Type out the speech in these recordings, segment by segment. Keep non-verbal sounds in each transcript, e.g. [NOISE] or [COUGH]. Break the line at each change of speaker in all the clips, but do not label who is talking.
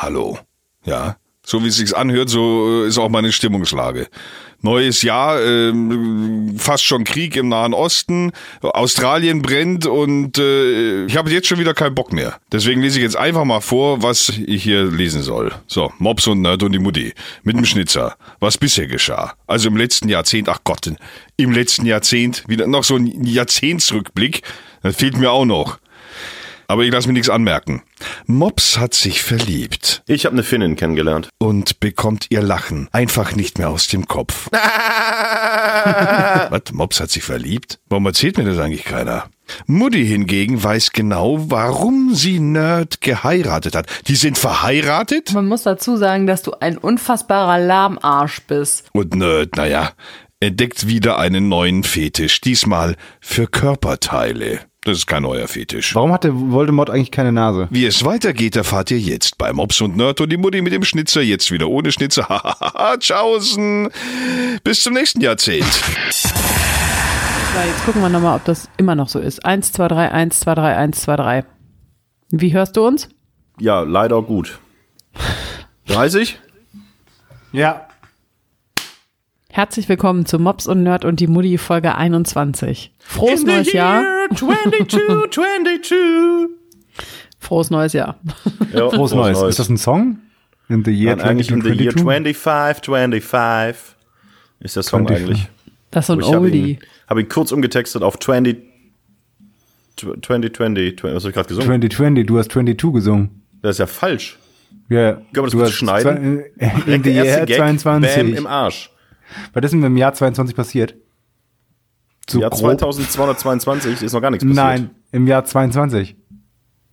Hallo. Ja, so wie es sich anhört, so äh, ist auch meine Stimmungslage. Neues Jahr, ähm, fast schon Krieg im Nahen Osten, Australien brennt und äh, ich habe jetzt schon wieder keinen Bock mehr. Deswegen lese ich jetzt einfach mal vor, was ich hier lesen soll. So, Mops und Nerd und die Mutti mit dem Schnitzer. Was bisher geschah. Also im letzten Jahrzehnt, ach Gott, im letzten Jahrzehnt, wieder noch so ein Jahrzehntsrückblick, das fehlt mir auch noch. Aber ich lasse mir nichts anmerken. Mops hat sich verliebt.
Ich habe eine Finnin kennengelernt.
Und bekommt ihr Lachen einfach nicht mehr aus dem Kopf. [LAUGHS] Was? Mops hat sich verliebt? Warum erzählt mir das eigentlich keiner? Mutti hingegen weiß genau, warum sie Nerd geheiratet hat. Die sind verheiratet?
Man muss dazu sagen, dass du ein unfassbarer Lahmarsch bist.
Und Nerd, naja, entdeckt wieder einen neuen Fetisch. Diesmal für Körperteile. Das ist kein neuer Fetisch.
Warum hatte Voldemort eigentlich keine Nase?
Wie es weitergeht, erfahrt ihr jetzt bei Mops und Nerd und die Mutti mit dem Schnitzer, jetzt wieder ohne Schnitzer. [LAUGHS] Hahaha, tschaußen. Bis zum nächsten Jahrzehnt.
So, jetzt gucken wir nochmal, ob das immer noch so ist. 1, 2, 3, 1, 2, 3, 1, 2, 3. Wie hörst du uns?
Ja, leider gut. 30?
Ja.
Herzlich willkommen zu Mops und Nerd und die Mutti Folge 21. Frohes neues Jahr.
22, 22. [LAUGHS]
Frohes neues Jahr.
Ja,
Frohes Neues. Ist das ein Song? In the year
Nein, eigentlich in the year
2022?
25, 25 ist der Song
25.
eigentlich.
Das ist so ein
Ich habe
Oldie.
ihn, hab ihn kurz umgetextet auf 20, 2020. Was habe ich gerade gesungen?
2020, du hast 22 gesungen.
Das ist ja falsch.
Ja,
Können wir das
du hast
schneiden?
zwei- [LAUGHS] In
Direkt
the year
Gag,
22.
Bam im Arsch.
Was ist denn im Jahr 22 passiert? So
Jahr
grob?
2222 ist noch gar nichts passiert.
Nein, im Jahr 22.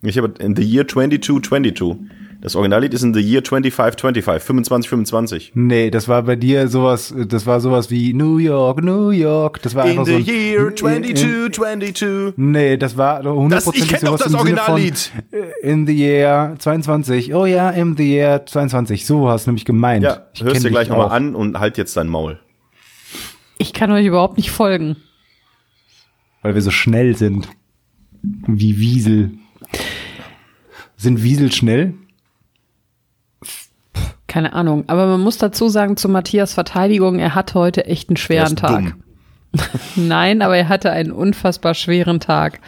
Ich habe in the year 2222. Das Originallied ist in the year 2525, 25, 25.
Nee, das war bei dir sowas, das war sowas wie New York, New York. Das war
In
einfach
the
so ein,
year
in-
2222.
Nee, das war
Das,
hundertprozentig
ich kenne doch das Originallied.
äh, In the year 22. Oh ja, in the year 22. So hast du nämlich gemeint.
Ja,
Ich
hörst dir gleich nochmal an und halt jetzt dein Maul.
Ich kann euch überhaupt nicht folgen.
Weil wir so schnell sind. Wie Wiesel. Sind Wiesel schnell?
Keine Ahnung. Aber man muss dazu sagen, zu Matthias Verteidigung, er hat heute echt einen
Er
schweren Tag. [LAUGHS] Nein, aber er hatte einen unfassbar schweren Tag.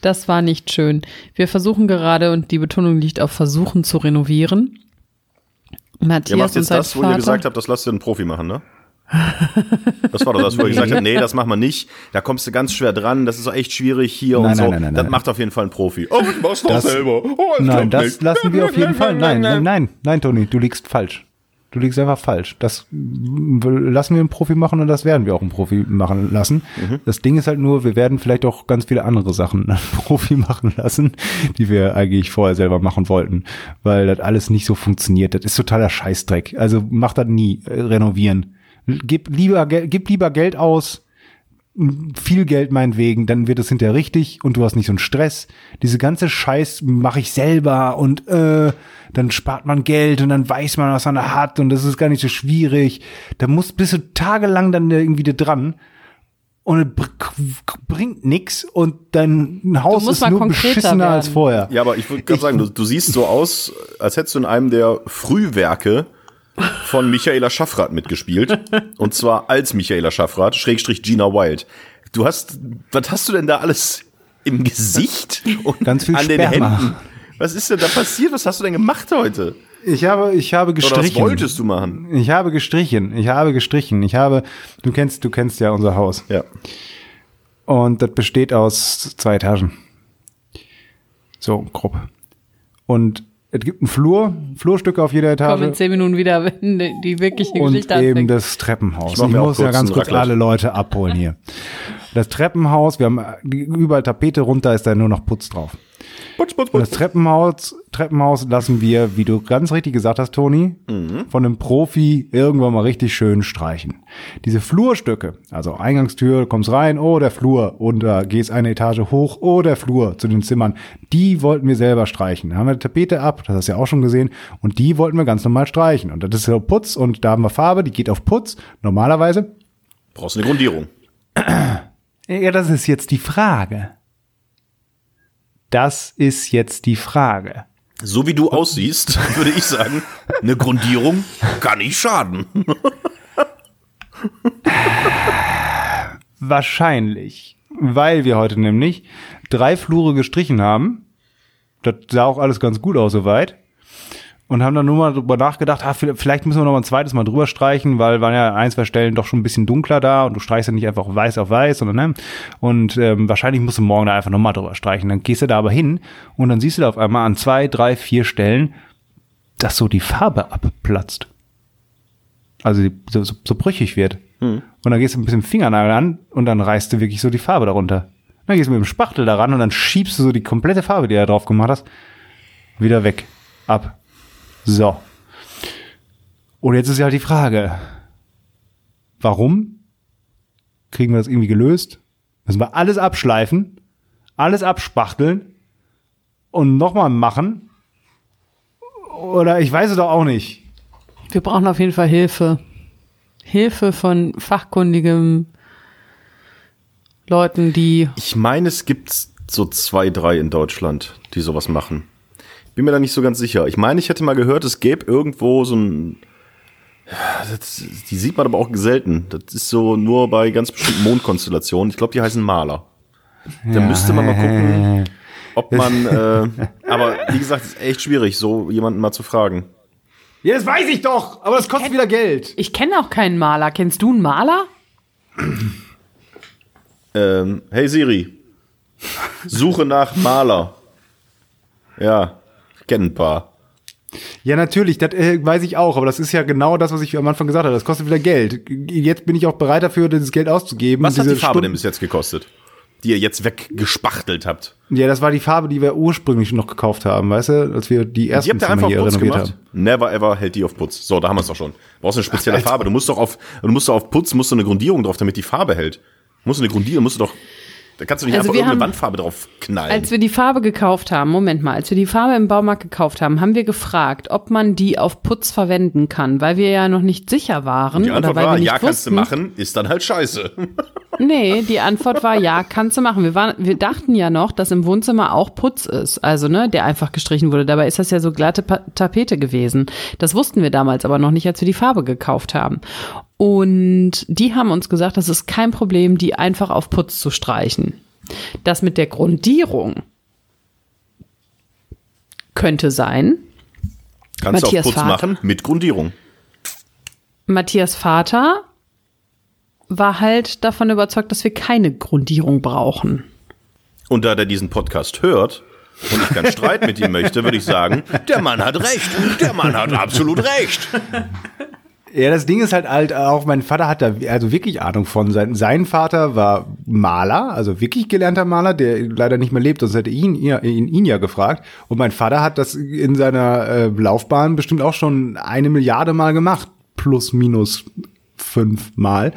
Das war nicht schön. Wir versuchen gerade, und die Betonung liegt auf Versuchen zu renovieren.
Ihr
Matthias
macht
und
jetzt das, wo
Vater.
ihr gesagt habt, das lasst ihr einen Profi machen, ne? Das war doch das, wo ihr [LAUGHS] gesagt habt, nee, das machen wir nicht. Da kommst du ganz schwer dran, das ist auch echt schwierig hier
Nein,
und so.
nein, nein, nein,
das
nein.
macht auf jeden Fall ein Profi. Oh, ich mach's doch
Das-
selber. Oh,
Nein, das
nicht.
lassen wir auf jeden Fall. Nein, nein, nein, nein, Toni, du liegst falsch. Du liegst einfach falsch. Das lassen wir einen Profi machen und das werden wir auch einen Profi machen lassen.
Mhm.
Das Ding ist halt nur, wir werden vielleicht auch ganz viele andere Sachen [LAUGHS] einen Profi machen lassen, die wir eigentlich vorher selber machen wollten, weil das alles nicht so funktioniert. Das ist totaler Scheißdreck. Also mach das nie, äh, renovieren. Gib lieber, gib lieber Geld aus, viel Geld meinetwegen, dann wird es hinterher richtig und du hast nicht so einen Stress. Diese ganze Scheiß mache ich selber und äh, dann spart man Geld und dann weiß man, was man da hat und das ist gar nicht so schwierig. Da muss bist du tagelang dann irgendwie da dran und es br- bringt nix und dein Haus
musst
ist nur
konkreter
beschissener als
werden.
vorher.
Ja, aber ich würde gerade sagen, du, du siehst so aus, als hättest du in einem der Frühwerke von Michaela Schaffrath mitgespielt. Und zwar als Michaela Schaffrath, Schrägstrich Gina Wild. Du hast, was hast du denn da alles im Gesicht und
Ganz viel
an den
Sperma.
Händen? Was ist denn da passiert? Was hast du denn gemacht heute?
Ich habe, ich habe
Oder was
gestrichen.
wolltest du machen?
Ich habe gestrichen. Ich habe gestrichen. Ich habe, du kennst, du kennst ja unser Haus.
Ja.
Und das besteht aus zwei Etagen. So, grob. Und es gibt einen Flur, Flurstücke auf jeder
Komm in
Etage.
zehn Minuten wieder, [LAUGHS] wenn die- wirkliche
Und
Geschichte
eben
anfängt.
das Treppenhaus.
Ich
Ich, muss ja ganz kurz alle Leute abholen hier. Das Treppenhaus, wir haben überall Tapete runter, ist da nur noch Putz drauf.
Putz, putz,
Und das
putz.
Treppenhaus, Treppenhaus lassen wir, wie du ganz richtig gesagt hast, Toni,
Mhm.
von einem Profi irgendwann mal richtig schön streichen. Diese Flurstücke, also Eingangstür, kommst rein, oh, der Flur, und da gehst eine Etage hoch, oh, der Flur zu den Zimmern. Die wollten wir selber streichen. Da haben wir die Tapete ab, das hast du ja auch schon gesehen, und die wollten wir ganz normal streichen. Und das ist so Putz, und da haben wir Farbe, die geht auf Putz, normalerweise.
Brauchst eine Grundierung.
Ja, das ist jetzt die Frage. Das ist jetzt die Frage.
So wie du aussiehst, [LAUGHS] würde ich sagen, eine Grundierung kann nicht schaden. [LAUGHS]
Wahrscheinlich. Weil wir heute nämlich drei Flure gestrichen haben. Das sah auch alles ganz gut aus soweit. Und haben dann nur mal drüber nachgedacht, ah, vielleicht müssen wir noch mal ein zweites Mal drüber streichen, weil waren ja ein, zwei Stellen doch schon ein bisschen dunkler da und du streichst ja nicht einfach weiß auf weiß, sondern ne? Und ähm, wahrscheinlich musst du morgen da einfach noch mal drüber streichen. Dann gehst du da aber hin und dann siehst du da auf einmal an zwei, drei, vier Stellen, dass so die Farbe abplatzt. Also so, so, so brüchig wird. Und dann gehst du ein bisschen Fingernagel an und dann reißt du wirklich so die Farbe darunter. Dann gehst du mit dem Spachtel daran und dann schiebst du so die komplette Farbe, die du da drauf gemacht hast, wieder weg. Ab. So. Und jetzt ist ja halt die Frage, warum kriegen wir das irgendwie gelöst? Müssen wir alles abschleifen, alles abspachteln und nochmal machen? Oder ich weiß es doch auch nicht.
Wir brauchen auf jeden Fall Hilfe. Hilfe von fachkundigen Leuten, die.
Ich meine, es gibt so zwei, drei in Deutschland, die sowas machen. Bin mir da nicht so ganz sicher. Ich meine, ich hätte mal gehört, es gäbe irgendwo so ein. Das, die sieht man aber auch selten. Das ist so nur bei ganz bestimmten Mondkonstellationen. Ich glaube, die heißen Maler. Da müsste man mal gucken, [LAUGHS] ob man. Äh, aber wie gesagt, es ist echt schwierig, so jemanden mal zu fragen.
Ja, das weiß ich doch, aber das kostet wieder Geld.
Ich kenne auch keinen Maler. Kennst du einen Maler?
Ähm, hey Siri, suche nach Maler. Ja, paar.
Ja, natürlich, das äh, weiß ich auch, aber das ist ja genau das, was ich am Anfang gesagt habe. Das kostet wieder Geld. Jetzt bin ich auch bereit dafür, dieses Geld auszugeben.
Was hat die Farbe
Stunden-
denn bis jetzt gekostet? Die ihr jetzt weggespachtelt habt.
Ja, das war die Farbe, die wir ursprünglich noch gekauft haben, weißt du, als wir die
Die
ersten
habt ihr
Zimmer
einfach
hier
Putz
renoviert
gemacht?
haben.
Never ever hält die auf Putz. So, da haben wir es doch schon. Du brauchst eine spezielle
Alter.
Farbe. Du musst doch auf, du musst doch auf Putz, musst du eine Grundierung drauf, damit die Farbe hält. Musst du eine Grundierung, musst du doch, da kannst du nicht
Also
einfach
wir
irgendeine
haben-
Wandfarbe drauf knallen.
Als wir die Farbe gekauft haben, Moment mal, als wir die Farbe im Baumarkt gekauft haben, haben wir gefragt, ob man die auf Putz verwenden kann, weil wir ja noch nicht sicher waren
die
oder
Antwort
weil wir
war,
nicht
ja, kannst du
wussten.
machen, ist dann halt scheiße. [LAUGHS]
Nee, die Antwort war ja, kannst du machen. Wir, waren, wir dachten ja noch, dass im Wohnzimmer auch Putz ist, also ne, der einfach gestrichen wurde. Dabei ist das ja so glatte pa Tapete gewesen. Das wussten wir damals aber noch nicht, als wir die Farbe gekauft haben. Und die haben uns gesagt, das ist kein Problem, die einfach auf Putz zu streichen. Das mit der Grundierung könnte sein.
Kannst du auf
Matthias
Putz
Vater.
machen mit Grundierung.
Matthias Vater war halt davon überzeugt, dass wir keine Grundierung brauchen.
Und da der diesen Podcast hört und ich keinen Streit mit ihm möchte, würde ich sagen, der Mann hat recht. Der Mann hat absolut recht.
Ja, das Ding ist halt halt auch, mein Vater hat da also wirklich Ahnung von. Sein, sein Vater war Maler, also wirklich gelernter Maler, der leider nicht mehr lebt, sonst hätte ihn, ihn, ihn ja gefragt. Und mein Vater hat das in seiner äh, Laufbahn bestimmt auch schon eine Milliarde Mal gemacht. Plus, minus fünf Mal.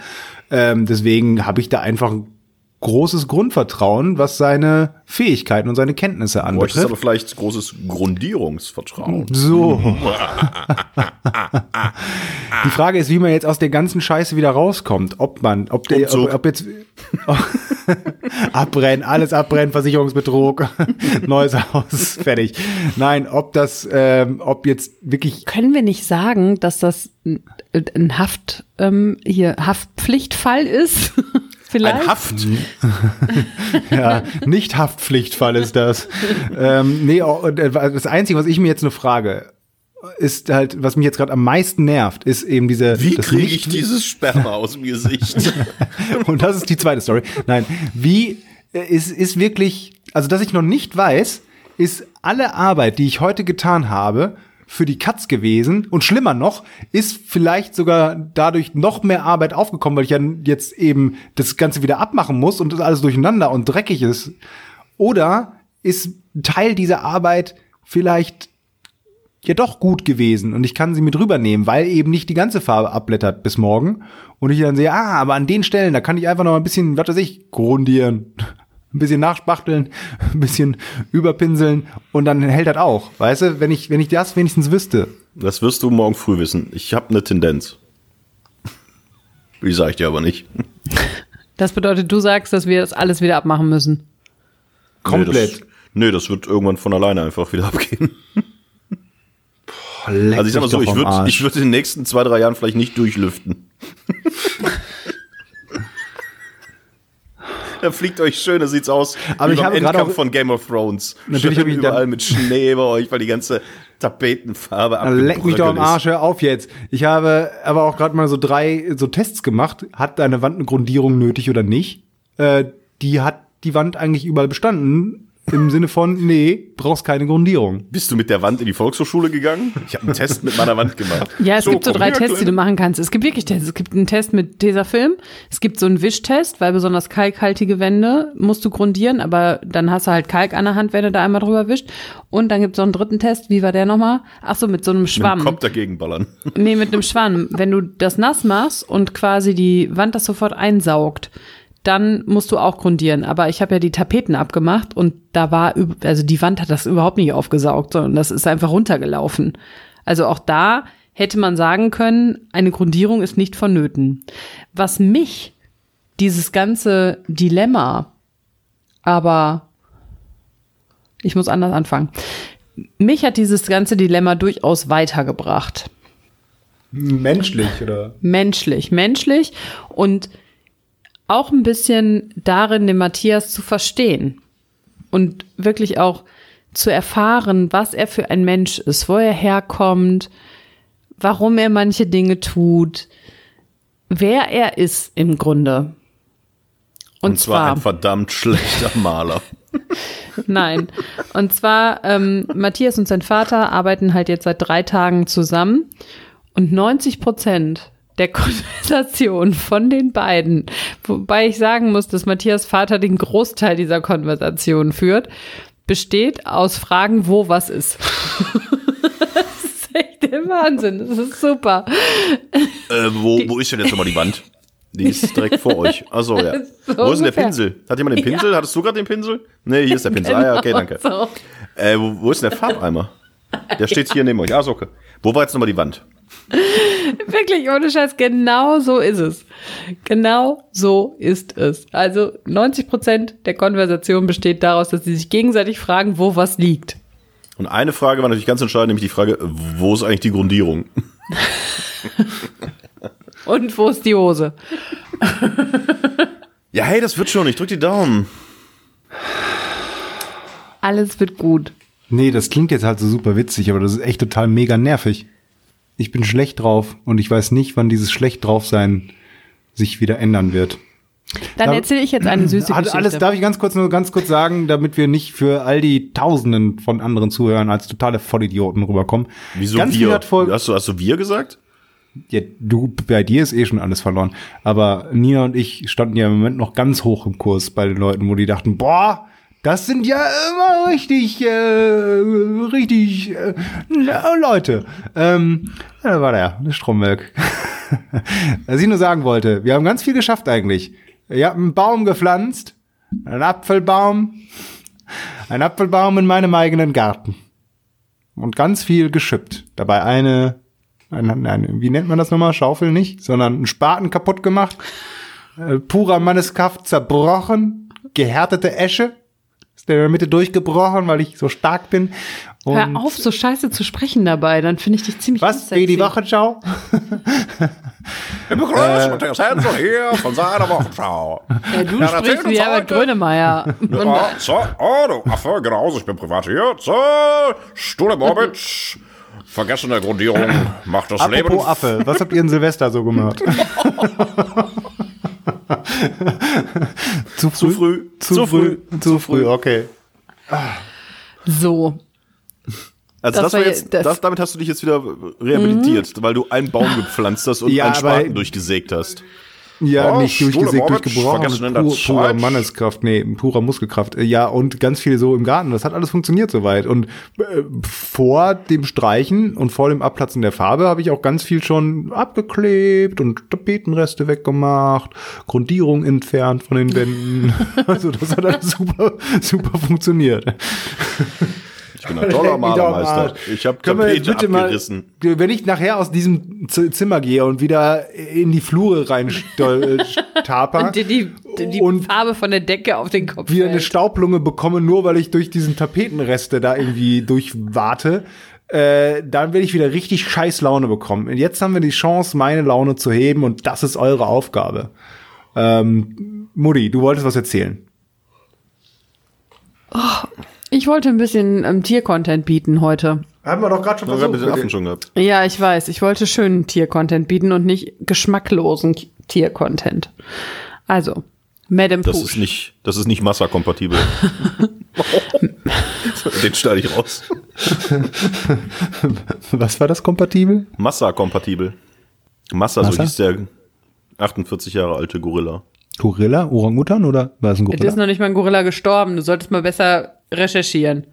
Ähm, deswegen habe ich da einfach ein großes Grundvertrauen, was seine Fähigkeiten und seine Kenntnisse anbetrifft.
aber vielleicht großes Grundierungsvertrauen.
So. [LAUGHS] [LAUGHS] Die Frage ist, wie man jetzt aus der ganzen Scheiße wieder rauskommt. Ob man, ob der, ob, ob jetzt [LAUGHS] abbrennen, alles abbrennen, Versicherungsbetrug, neues Haus, fertig. Nein, ob das, ähm, ob jetzt wirklich
Können wir nicht sagen, dass das ein, ein Haft, ähm, hier, Haftpflichtfall ist? Vielleicht?
Ein Haft. [LAUGHS]
ja, nicht Haftpflichtfall ist das. ähm, nee, oh, äh, das Einzige, was ich mir jetzt nur frage, ist halt, was mich jetzt gerade am meisten nervt, ist eben diese.
Wie kriege
nicht-
ich dieses Sperma aus dem Gesicht? [LAUGHS]
Und das ist die zweite Story. Nein, wie äh, ist, ist wirklich, also dass ich noch nicht weiß, ist alle Arbeit, die ich heute getan habe, für die Katz gewesen. Und schlimmer noch, ist vielleicht sogar dadurch noch mehr Arbeit aufgekommen, weil ich ja jetzt eben das Ganze wieder abmachen muss und das alles durcheinander und dreckig ist. Oder ist Teil dieser Arbeit vielleicht ja doch gut gewesen und ich kann sie mit rübernehmen, weil eben nicht die ganze Farbe abblättert bis morgen. Und ich dann sehe, ah, aber an den Stellen, da kann ich einfach noch ein bisschen, was weiß ich, grundieren, ein bisschen nachspachteln, [LAUGHS] ein bisschen überpinseln und dann hält das auch, weißt du, wenn ich, wenn ich das wenigstens wüsste.
Das wirst du morgen früh wissen. Ich habe eine Tendenz. Die sage ich dir aber nicht. [LAUGHS]
Das bedeutet, du sagst, dass wir das alles wieder abmachen müssen.
Komplett.
Nee das, nee, das wird irgendwann von alleine einfach wieder [LAUGHS] abgehen.
leck
Also ich sag mal so, ich würde ich würd in den nächsten zwei, drei Jahren vielleicht nicht durchlüften. Da [LAUGHS] fliegt euch schön, da sieht's aus
Aber ich habe gerade
Endkampf
auch-
von Game of Thrones.
Natürlich habe ich
überall mit Schnee bei euch, weil die ganze Tapetenfarbe
Also leck mich doch am Arsch, hör auf jetzt. Ich habe aber auch gerade mal so drei so Tests gemacht. Hat deine Wand eine Grundierung nötig oder nicht? Äh, die hat die Wand eigentlich überall bestanden. Im Sinne von, nee, brauchst keine Grundierung.
Bist du mit der Wand in die Volkshochschule gegangen? Ich habe einen Test mit meiner Wand gemacht.
Ja, es gibt so drei Tests, die du machen kannst. Es gibt wirklich Tests. Es gibt einen Test mit Tesafilm. Es gibt so einen Wischtest, weil besonders kalkhaltige Wände musst du grundieren, aber dann hast du halt Kalk an der Hand, wenn du da einmal drüber wischt. Und dann gibt es so einen dritten Test. Wie war der nochmal? Ach so, mit so einem
Mit
Schwamm.
Kopf dagegen ballern.
Nee, mit einem Schwamm. Wenn du das nass machst und quasi die Wand das sofort einsaugt, dann musst du auch grundieren. Aber ich habe ja die Tapeten abgemacht und da war, also die Wand hat das überhaupt nicht aufgesaugt, sondern das ist einfach runtergelaufen. Also auch da hätte man sagen können, eine Grundierung ist nicht vonnöten. Was mich dieses ganze Dilemma, aber ich muss anders anfangen. Mich hat dieses ganze Dilemma durchaus weitergebracht
Menschlich, oder?
menschlich, menschlich und auch ein bisschen darin, den Matthias zu verstehen und wirklich auch zu erfahren, was er für ein Mensch ist, wo er herkommt, warum er manche Dinge tut, wer er ist im Grunde. Und,
Und zwar ein verdammt schlechter [LAUGHS] Maler.
Nein. Und zwar, ähm, Matthias und sein Vater arbeiten halt jetzt seit drei Tagen zusammen und 90 Prozent der [LAUGHS] Konversation von den beiden, wobei ich sagen muss, dass Matthias Vater den Großteil dieser Konversation führt, besteht aus Fragen, wo was ist. [LAUGHS] das ist echt der Wahnsinn. Das ist super.
Äh, wo, wo ist denn jetzt nochmal die Wand? Die ist direkt vor euch. Achso, ja. [LAUGHS]
So
wo ist denn der. Pinsel? Hat jemand den Pinsel? Hattest du gerade den Pinsel? Nee, hier ist der Pinsel. Ah, ja, okay, danke.
So.
Äh, wo, wo ist denn der Farbeimer? Der steht hier neben euch. Ah, so, okay. Wo war jetzt nochmal die Wand? [LAUGHS]
Wirklich, ohne Scheiß, genau so ist es. Genau so ist es. Also 90 Prozent der Konversation besteht daraus, dass sie sich gegenseitig fragen, wo was liegt.
Und eine Frage war natürlich ganz entscheidend, nämlich die Frage, wo ist eigentlich die Grundierung? [LAUGHS]
Und wo ist die Hose? [LAUGHS]
Ja, hey, das wird schon. Ich drück die Daumen.
Alles wird gut.
Nee, das klingt jetzt halt so super witzig, aber das ist echt total mega nervig. Ich bin schlecht drauf und ich weiß nicht, wann dieses schlecht drauf sein sich wieder ändern wird.
Dann
Da-
erzähle ich jetzt eine süße Geschichte.
alles darf ich ganz kurz nur ganz kurz sagen, damit wir nicht für all die Tausenden von anderen Zuhörern als totale Vollidioten rüberkommen.
Wieso
ganz
wir? Hast du, hast du wir gesagt?
ja, du bei dir ist eh schon alles verloren, aber Nina und ich standen ja im Moment noch ganz hoch im Kurs bei den Leuten, wo die dachten, boah, das sind ja immer richtig, äh, richtig äh, Leute. Ähm, da war der, der Strommelk. [LAUGHS] Was ich nur sagen wollte, wir haben ganz viel geschafft eigentlich. Ich habe einen Baum gepflanzt, einen Apfelbaum, einen Apfelbaum in meinem eigenen Garten. Und ganz viel geschippt. Dabei eine, eine, eine wie nennt man das nochmal? Schaufel nicht, sondern einen Spaten kaputt gemacht. Äh, purer Manneskraft zerbrochen, gehärtete Esche. Ist der in der Mitte durchgebrochen, weil ich so stark bin. Und
Hör auf, so scheiße zu sprechen dabei, dann finde ich dich ziemlich
Was? Wie die Wochenschau?
Wir begrüßen Matthias Hensel hier von seiner Wochenschau.
Ja, du
Ja,
sprichst wie Herbert. Grönemeyer.
Ja, so, oh, du Affe, genauso, ich bin privat So, Stuhle Bobic, vergessene Grundierung, macht das Leben.
Apropos Affe, was habt ihr in Silvester so gemacht? [LAUGHS] [LAUGHS] zu früh?
Zu früh,
Zu, früh? Zu früh, okay.
So,
Also
Das
das, war jetzt,
das-
das, damit hast du dich jetzt wieder rehabilitiert, weil du einen Baum gepflanzt hast und
Ja,
einen Spaten durchgesägt hast.
Ja,
Oh,
nicht durchgesägt, durchgebrochen, pur, purer. Manneskraft, nee, purer Muskelkraft. Äh, Ja, und ganz viel so im Garten. Das hat alles funktioniert soweit. Und äh, vor dem Streichen und vor dem Abplatzen der Farbe habe ich auch ganz viel schon abgeklebt und Tapetenreste weggemacht, Grundierung entfernt von den Wänden. [LAUGHS] also das hat alles super, super funktioniert. [LAUGHS]
Ich bin ein toller [LAUGHS] Malermeister. Ich habe
Können wir jetzt
Tapete
bitte
abgerissen.
mal, wenn ich nachher aus diesem Zimmer gehe und wieder in die Flure rein [LAUGHS] taper
und dir die, die
Und-
Farbe von der Decke auf den Kopf
wieder eine
fällt.
Staublunge bekomme, nur weil ich durch diesen Tapetenreste da irgendwie durchwarte, äh, dann will ich wieder richtig scheiß Laune bekommen. Und jetzt haben wir die Chance, meine Laune zu heben und das ist eure Aufgabe. Ähm, Mutti, du wolltest was erzählen.
Ich wollte ein bisschen ähm, Tiercontent bieten heute.
Haben wir doch gerade schon
Wir ein bisschen Affen schon gehabt.
Ja, ich weiß. Ich wollte schönen Tiercontent bieten und nicht geschmacklosen Tiercontent. Also, Madame
Das
Push.
ist nicht, das ist nicht Massa-kompatibel. [LAUGHS] Den schneide ich raus. [LAUGHS]
Was war das kompatibel?
Massa-kompatibel. Massa, so
Massa?
hieß der 48 Jahre alte Gorilla.
Gorilla? Orangutan oder war es ein
Es ist
Gorilla?
noch nicht mal ein Gorilla gestorben. Du solltest mal besser recherchieren.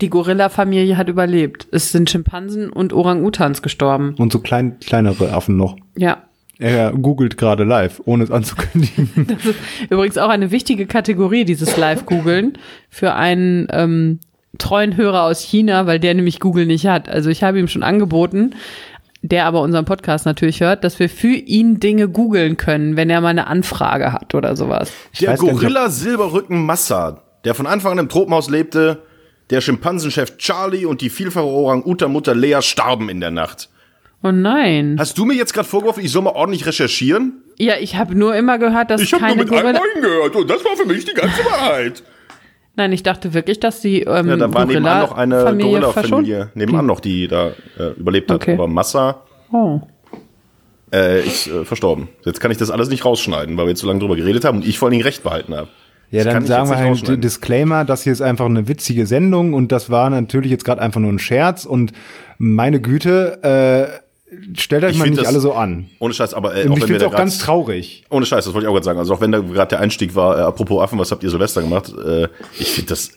Die Gorilla-Familie hat überlebt. Es sind Schimpansen und Orang-Utans gestorben.
Und so klein, kleinere Affen noch.
Ja.
Er googelt gerade live, ohne es anzukündigen. [LAUGHS]
Übrigens auch eine wichtige Kategorie, dieses Live-Googeln, für einen ähm, treuen Hörer aus China, weil der nämlich Google nicht hat. Also ich habe ihm schon angeboten, der aber unseren Podcast natürlich hört, dass wir für ihn Dinge googeln können, wenn er mal eine Anfrage hat oder sowas.
Der
nicht, ob-
Gorilla Silberrücken Massa, der von Anfang an im Tropenhaus lebte, der Schimpansenchef Charlie und die vielfache Orang-Utan-Mutter Lea starben in der Nacht.
Oh nein.
Hast du mir jetzt gerade vorgeworfen, ich soll mal ordentlich recherchieren?
Ja, ich habe nur immer gehört, dass
Ich habe
keine
nur mit einem
Gorilla.
Ohren gehört und das war für mich die ganze Wahrheit.
Nein, ich dachte wirklich, dass die ähm,
Ja, da war nebenan noch eine
Gorilla-Familie
Gorilla-Familie, nebenan noch, die da äh, überlebt hat.
Okay.
Aber Massa
Oh.
äh, ist äh, verstorben. Jetzt kann ich das alles nicht rausschneiden, weil wir jetzt so lange drüber geredet haben und ich vor allen Dingen Recht behalten habe.
Ja,
Das
dann sagen wir halt
rausschneiden.
Disclaimer, das hier ist einfach eine witzige Sendung und das war natürlich jetzt gerade einfach nur ein Scherz und meine Güte, äh, stellt euch
Ich
mal nicht
das-
alle so an.
Ohne Scheiß, aber äh, auch
ich finde es auch ganz traurig.
Ohne Scheiß, das wollte ich auch gerade sagen. Also auch wenn da gerade der Einstieg war, äh, apropos Affen, was habt ihr Silvester gemacht? Äh, ich finde das,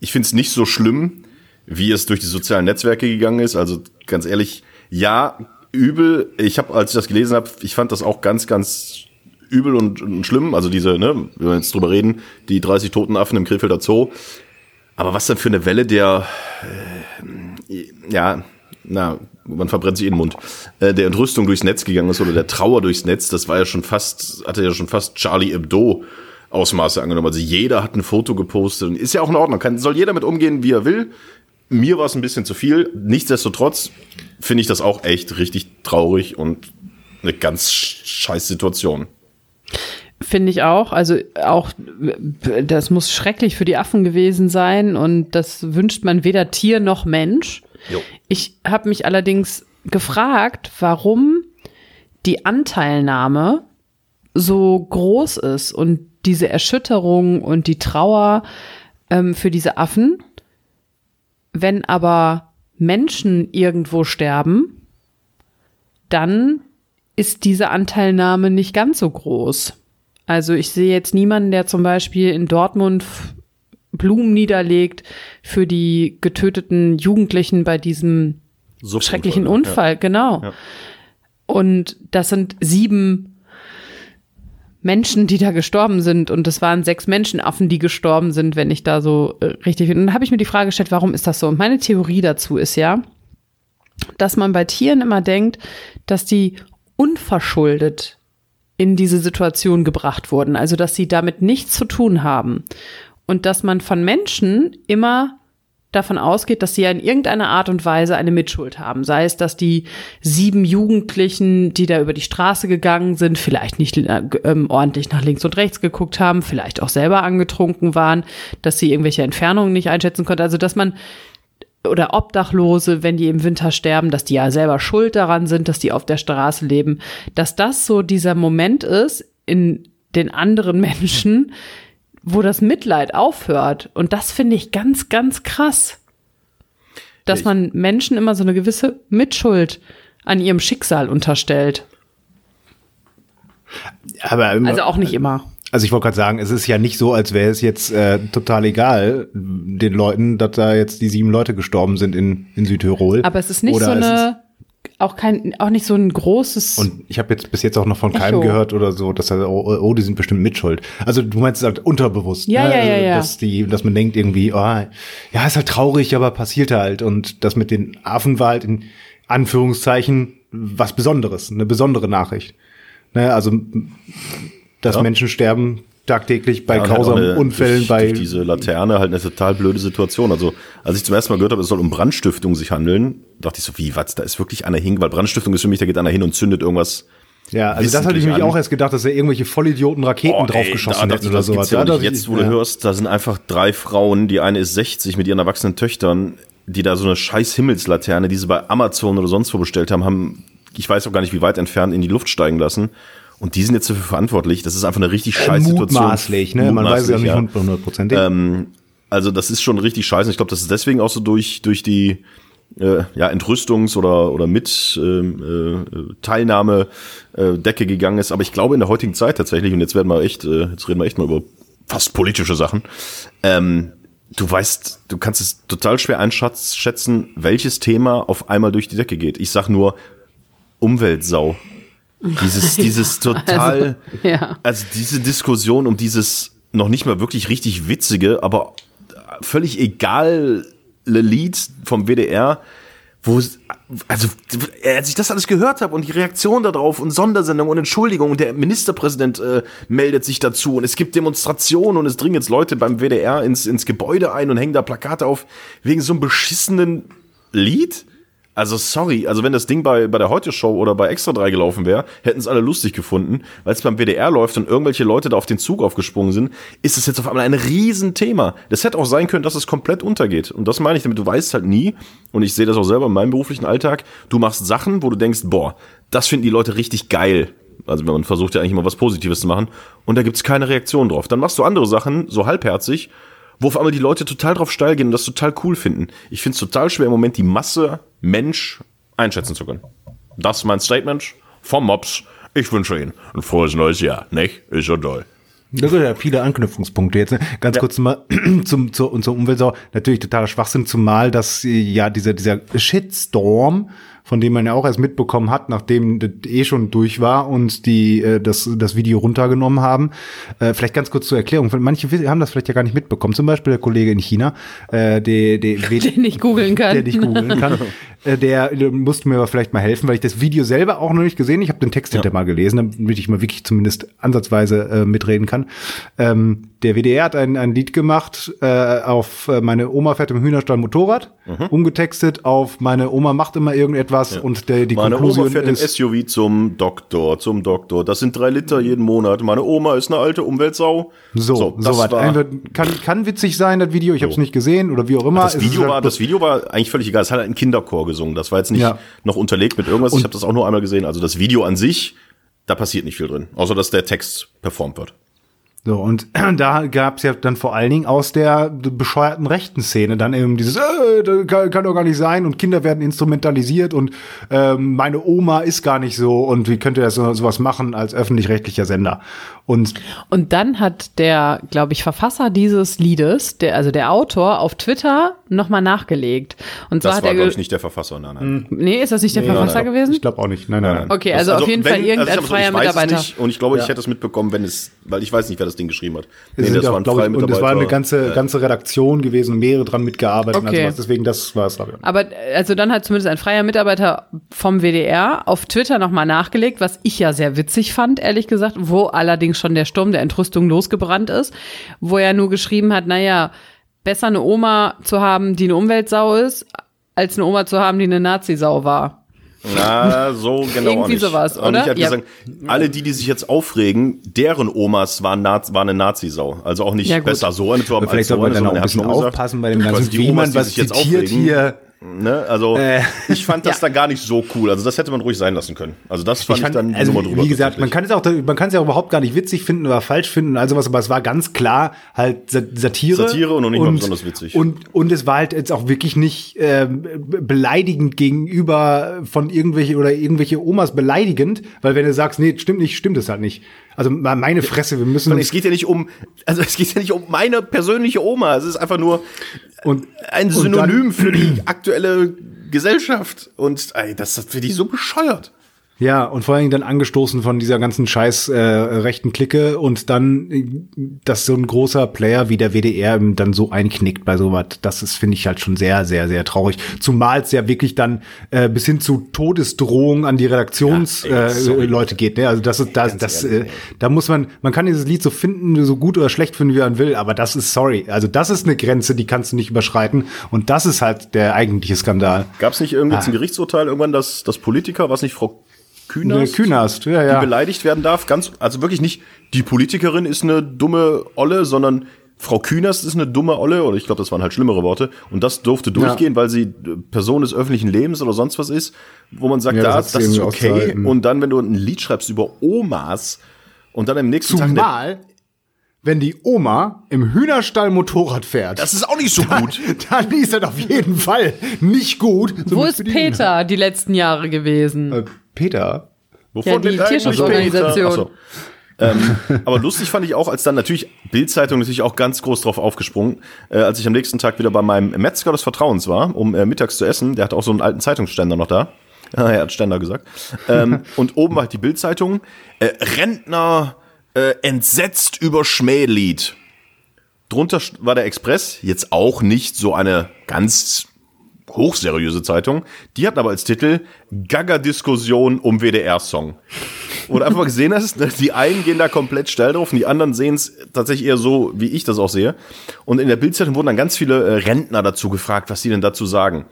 ich finde es nicht so schlimm, wie es durch die sozialen Netzwerke gegangen ist. Also ganz ehrlich, ja, übel. Ich habe, als ich das gelesen habe, ich fand das auch ganz, ganz übel und, und schlimm. Also diese, ne, wenn wir jetzt drüber reden, die 30 toten Affen im Krefelder Zoo. Aber was dann für eine Welle der, äh, ja, na, man verbrennt sich in den Mund, äh, der Entrüstung durchs Netz gegangen ist oder der Trauer durchs Netz, das war ja schon fast, hatte ja schon fast Charlie Hebdo Ausmaße angenommen. Also jeder hat ein Foto gepostet und ist ja auch in Ordnung. Kann, soll jeder mit umgehen, wie er will. Mir war es ein bisschen zu viel. Nichtsdestotrotz finde ich das auch echt richtig traurig und eine ganz sch- scheiß Situation.
Finde ich auch. Also auch, das muss schrecklich für die Affen gewesen sein und das wünscht man weder Tier noch Mensch.
Jo.
Ich habe mich allerdings gefragt, warum die Anteilnahme so groß ist und diese Erschütterung und die Trauer ähm, für diese Affen, wenn aber Menschen irgendwo sterben, dann ist diese Anteilnahme nicht ganz so groß. Also ich sehe jetzt niemanden, der zum Beispiel in Dortmund Blumen niederlegt für die getöteten Jugendlichen bei diesem
Suchtunfall,
schrecklichen
ja.
Unfall, genau.
Ja.
Und das sind sieben Menschen, die da gestorben sind. Und das waren sechs Menschenaffen, die gestorben sind, wenn ich da so äh, richtig bin. Und dann habe ich mir die Frage gestellt, warum ist das so? Und meine Theorie dazu ist ja, dass man bei Tieren immer denkt, dass die unverschuldet in diese Situation gebracht wurden. Also, dass sie damit nichts zu tun haben. Und dass man von Menschen immer davon ausgeht, dass sie ja in irgendeiner Art und Weise eine Mitschuld haben. Sei es, dass die sieben Jugendlichen, die da über die Straße gegangen sind, vielleicht nicht äh, ähm, ordentlich nach links und rechts geguckt haben, vielleicht auch selber angetrunken waren, dass sie irgendwelche Entfernungen nicht einschätzen konnten. Also, dass man oder Obdachlose, wenn die im Winter sterben, dass die ja selber schuld daran sind, dass die auf der Straße leben, dass das so dieser Moment ist in den anderen [LAUGHS] Menschen, wo das Mitleid aufhört. Und das finde ich ganz, ganz krass. Dass man Menschen immer so eine gewisse Mitschuld an ihrem Schicksal unterstellt.
Aber immer,
Also auch nicht immer.
Also ich wollte gerade sagen, es ist ja nicht so, als wäre es jetzt äh, total egal den Leuten, dass da jetzt die sieben Leute gestorben sind in, in Südtirol.
Aber es ist nicht
Oder
so eine, auch kein, auch nicht so ein großes.
Und ich habe jetzt bis jetzt auch noch von keinem
Echo.
gehört oder so, dass er, oh, oh, die sind bestimmt mitschuld. Also du meinst halt unterbewusst,
Ja,
ne?
ja, ja,
also,
ja.
dass die, dass man denkt irgendwie, oh, ja, ist halt traurig, aber passiert halt. Und das mit den Affen war halt in Anführungszeichen was Besonderes, eine besondere Nachricht. Ne? Also dass
Ja.
Menschen sterben, tagtäglich bei
Ja, halt
grausamen
eine-
Unfällen,
durch,
bei
durch diese Laterne halt eine total blöde Situation. Also, als ich zum ersten Mal gehört habe, es soll um Brandstiftung sich handeln, dachte ich so, wie, was, da ist wirklich einer hin, weil Brandstiftung ist für mich, da geht einer hin und zündet irgendwas.
Ja, also das hatte ich mich auch erst gedacht, dass er irgendwelche Vollidioten Raketen
Oh, ey,
draufgeschossen
da
hätten oder sowas.
ja
ich,
Jetzt, wo du
ja.
hörst, da sind einfach drei Frauen, die eine ist 60 mit ihren erwachsenen Töchtern, die da so eine scheiß Himmelslaterne, die sie bei Amazon oder sonst wo bestellt haben, haben, ich weiß auch gar nicht, wie weit entfernt, in die Luft steigen lassen. Und die sind jetzt dafür verantwortlich. Das ist einfach eine richtig scheiß Situation.
Mutmaßlich, ne? Man weiß es ja nicht
Mutmaßlich,
hundertprozentig.
Ähm, also das ist schon richtig scheiße. Ich glaube, das ist deswegen auch so durch, durch die äh, ja, Entrüstungs- oder, oder mit ähm, äh, Teilnahme äh, Decke gegangen ist. Aber ich glaube in der heutigen Zeit tatsächlich, und jetzt werden wir echt, äh, jetzt reden wir echt mal über fast politische Sachen, ähm, du weißt, du kannst es total schwer einschätzen, welches Thema auf einmal durch die Decke geht. Ich sag nur Umweltsau. Dieses, [LAUGHS] dieses total,
ja.
also diese Diskussion um dieses noch nicht mal wirklich richtig witzige, aber völlig egale Lied vom WDR, wo also als ich das alles gehört habe und die Reaktion darauf und Sondersendung und Entschuldigung und der Ministerpräsident äh, meldet sich dazu und es gibt Demonstrationen und es dringen jetzt Leute beim WDR ins, ins Gebäude ein und hängen da Plakate auf wegen so einem beschissenen Lied. Also sorry, also wenn das Ding bei, bei der Heute-Show oder bei Extra 3 gelaufen wäre, hätten es alle lustig gefunden. Weil es beim WDR läuft und irgendwelche Leute da auf den Zug aufgesprungen sind, ist es jetzt auf einmal ein Riesenthema. Das hätte auch sein können, dass es komplett untergeht. Und das meine ich damit, du weißt halt nie, und ich sehe das auch selber in meinem beruflichen Alltag, du machst Sachen, wo du denkst, boah, das finden die Leute richtig geil. Also man versucht ja eigentlich immer was Positives zu machen und da gibt's keine Reaktion drauf. Dann machst du andere Sachen, so halbherzig, wo auf einmal die Leute total drauf steil gehen und das total cool finden. Ich finde es total schwer im Moment die Masse Mensch einschätzen zu können. Das ist mein Statement vom Mops. Ich wünsche Ihnen ein frohes neues Jahr, nicht? Ist ja toll.
Das sind ja viele Anknüpfungspunkte jetzt. Ne? Ganz kurz mal [CLEARS THROAT] zum, zur, zur Umweltsau. Natürlich totaler Schwachsinn, zumal das äh, ja dieser, dieser Shitstorm, von dem man ja auch erst mitbekommen hat, nachdem das eh schon durch war und die äh, das, das Video runtergenommen haben. Äh, vielleicht ganz kurz zur Erklärung. Manche haben das vielleicht ja gar nicht mitbekommen. Zum Beispiel der Kollege in China, äh, der, der, [LAUGHS]
Den ich googeln kann.
der nicht googeln kann. Äh, der, der musste mir aber vielleicht mal helfen, weil ich das Video selber auch noch nicht gesehen. Ich habe den Text hinterher mal gelesen, damit ich mal wirklich zumindest ansatzweise äh, mitreden kann. Ähm, der WDR hat ein, ein Lied gemacht äh, auf äh, meine Oma fährt im Hühnerstall Motorrad,
Mhm.
umgetextet auf meine Oma macht immer irgendetwas und der, die
Meine
Konklusion
Oma fährt im
ist,
SUV zum Doktor, zum Doktor. Das sind drei Liter jeden Monat. Meine Oma ist eine alte Umweltsau.
so,
das
so
war-
kann, kann witzig sein, das Video. Ich habe es nicht gesehen oder wie auch immer.
Das Video,
halt
war, das Video war eigentlich völlig egal. Es hat halt ein Kinderchor gesungen. Das war jetzt nicht
Ja.
noch unterlegt mit irgendwas. ich habe das auch nur einmal gesehen. Also das Video an sich, da passiert nicht viel drin. Außer, dass der Text performt wird.
So, und [CLEARS THROAT] da gab's ja dann vor allen Dingen aus der bescheuerten rechten Szene dann eben dieses, äh, das kann, kann doch gar nicht sein und Kinder werden instrumentalisiert und ähm, meine Oma ist gar nicht so und wie könnte er so, sowas machen als öffentlich-rechtlicher Sender? Und
Und dann hat der, glaube ich, Verfasser dieses Liedes, der, also der Autor, auf Twitter nochmal nachgelegt. Und zwar
Das war, glaube ich, nicht der Verfasser. Nein, nein.
Nee, ist das nicht der Verfasser gewesen?
ich glaube auch nicht. Nein, nein, nein.
Okay,
Das-
also, auf jeden Fall
wenn-
irgendein
also
freier Mitarbeiter.
Nicht, und ich glaube, ich hätte es mitbekommen, wenn es, weil ich weiß nicht, wer das Ding geschrieben hat.
Es sind auch, ich,
freier
und es war eine
Mitarbeiter.
ganze, ganze Redaktion gewesen, mehrere dran mitgearbeitet.
Okay.
Also was, deswegen, das war es.
Aber also dann hat zumindest ein freier Mitarbeiter vom WDR auf Twitter nochmal nachgelegt, was ich ja sehr witzig fand, ehrlich gesagt, wo allerdings schon der Sturm der Entrüstung losgebrannt ist, wo er nur geschrieben hat, naja, besser eine Oma zu haben, die eine Umweltsau ist, als eine Oma zu haben, die eine Nazi-Sau war.
Na, so [LAUGHS] genau
Irgendwie
nicht.
sowas,
Und
oder?
Ich hatte
Ja.
gesagt, alle die, die sich jetzt aufregen, deren Omas waren, Naz waren eine Nazi-Sau. Also auch nicht
Ja,
besser so eine haben
Vielleicht
als so
soll man
eine,
dann auch
sondern
ein bisschen aufpassen bei dem ganzen,
die
wie
Omas,
man
die
was
sich jetzt
zitiert
aufregen.
hier.
Ne? Also
Äh,
ich fand das [LAUGHS] da gar nicht so cool. Also das hätte man ruhig sein lassen können. Also das fand ich,
fand,
dann die
also,
drüber.
wie gesagt, man kann es auch, man kann es ja auch überhaupt gar nicht witzig finden oder falsch finden, also was, aber es war ganz klar halt Sa- Satire.
Satire und noch nicht mal besonders witzig.
Und, und es war halt jetzt auch wirklich nicht be- beleidigend gegenüber von irgendwelche oder irgendwelche Omas beleidigend, weil wenn du sagst, nee, stimmt nicht, stimmt es halt nicht. Also me- meine Fresse, wir müssen
Und es geht ja nicht um, also es geht ja nicht um meine persönliche Oma. Es ist einfach nur
und
ein
und
Synonym
dann-
für die aktuelle Gesellschaft. Und ey, das, das finde ich so bescheuert.
Ja, und vor allen Dingen dann angestoßen von dieser ganzen scheiß äh, rechten Clique und dann, äh, dass so ein großer Player wie der WDR dann so einknickt bei sowas, das ist, finde ich halt schon sehr, sehr, sehr traurig. Zumal es ja wirklich dann äh, bis hin zu Todesdrohung an die Redaktionsleute äh. Leute geht. Ne? Also das ist das, das, äh, da muss man, man kann dieses Lied so finden, so gut oder schlecht finden, wie man will, aber das ist sorry. Also das ist eine Grenze, die kannst du nicht überschreiten und das ist halt der eigentliche Skandal.
Gab es nicht irgendwie jetzt ein Gerichtsurteil irgendwann, dass, dass Politiker, was nicht Frau Künast,
Künast, ja, ja.
die beleidigt werden darf? Ganz, also wirklich nicht, die Politikerin ist eine dumme Olle, sondern Frau Künast ist eine dumme Olle, oder ich glaube, das waren halt schlimmere Worte. Und das durfte durchgehen, weil sie äh, Person des öffentlichen Lebens oder sonst was ist, wo man sagt,
Ja, das
da, das,
sie
ist okay. Und dann, wenn du ein Lied schreibst über Omas und dann am nächsten Tag.
Zumal, wenn die Oma im Hühnerstall Motorrad fährt.
Das ist auch nicht so [LAUGHS] gut.
Dann ist das auf jeden Fall nicht gut. So
Wo ist Peter die letzten Jahre gewesen?
Peter?
Wovon
die
lebt eigentlich
Tierschutzorganisation.
So. ähm, [LAUGHS] aber lustig fand ich auch, als dann natürlich Bildzeitung natürlich auch ganz groß drauf aufgesprungen, äh, als ich am nächsten Tag wieder bei meinem Metzger des Vertrauens war, um äh, mittags zu essen. Der hat auch so einen alten Zeitungsständer noch da. [LAUGHS] Ja, er hat Ständer gesagt. ähm, und oben war halt die Bildzeitung. Äh, Rentner äh, entsetzt über Schmählied. Drunter war der Express, jetzt auch nicht so eine ganz hochseriöse Zeitung. Die hatten aber als Titel Gaga-Diskussion um WDR-Song. Wo du einfach mal gesehen hast, ne, die einen gehen da komplett steil drauf und die anderen sehen es tatsächlich eher so, wie ich das auch sehe. Und in der Bildzeitung wurden dann ganz viele äh, Rentner dazu gefragt, was die denn dazu sagen.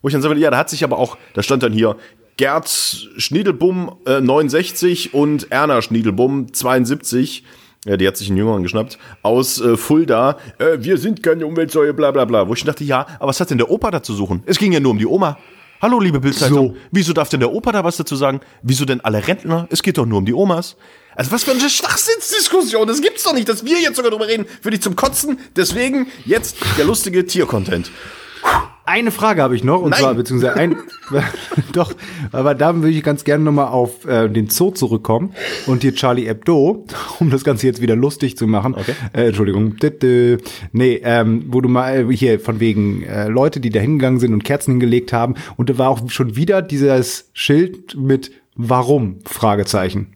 Wo ich dann sage, ja, da hat sich aber auch, da stand dann hier Gerd Schniedelbum äh, 69 und Erna Schniedelbum 72. Ja, die hat sich einen Jüngeren geschnappt, aus äh, Fulda. Äh, wir sind keine Umweltsäue, bla bla bla. Wo ich dachte, ja, aber was hat denn der Opa da zu suchen? Es ging ja nur um die Oma. Hallo, liebe Bildzeitung.
So.
Wieso darf denn der Opa da was dazu sagen? Wieso denn alle Rentner? Es geht doch nur um die Omas. Also was für eine Schwachsinnsdiskussion. Das gibt's doch nicht, dass wir jetzt sogar drüber reden. Für dich zum Kotzen. Deswegen jetzt der lustige Tiercontent.
Eine Frage habe ich noch, und
Nein.
zwar, beziehungsweise ein, [LAUGHS] doch, aber da würde ich ganz gerne nochmal auf äh, den Zoo zurückkommen und hier Charlie Hebdo, um das Ganze jetzt wieder lustig zu machen.
Okay.
Äh, Entschuldigung. Nee, ähm, wo du mal hier von wegen äh, Leute, die da hingegangen sind und Kerzen hingelegt haben. Und da war auch schon wieder dieses Schild mit Warum? Fragezeichen.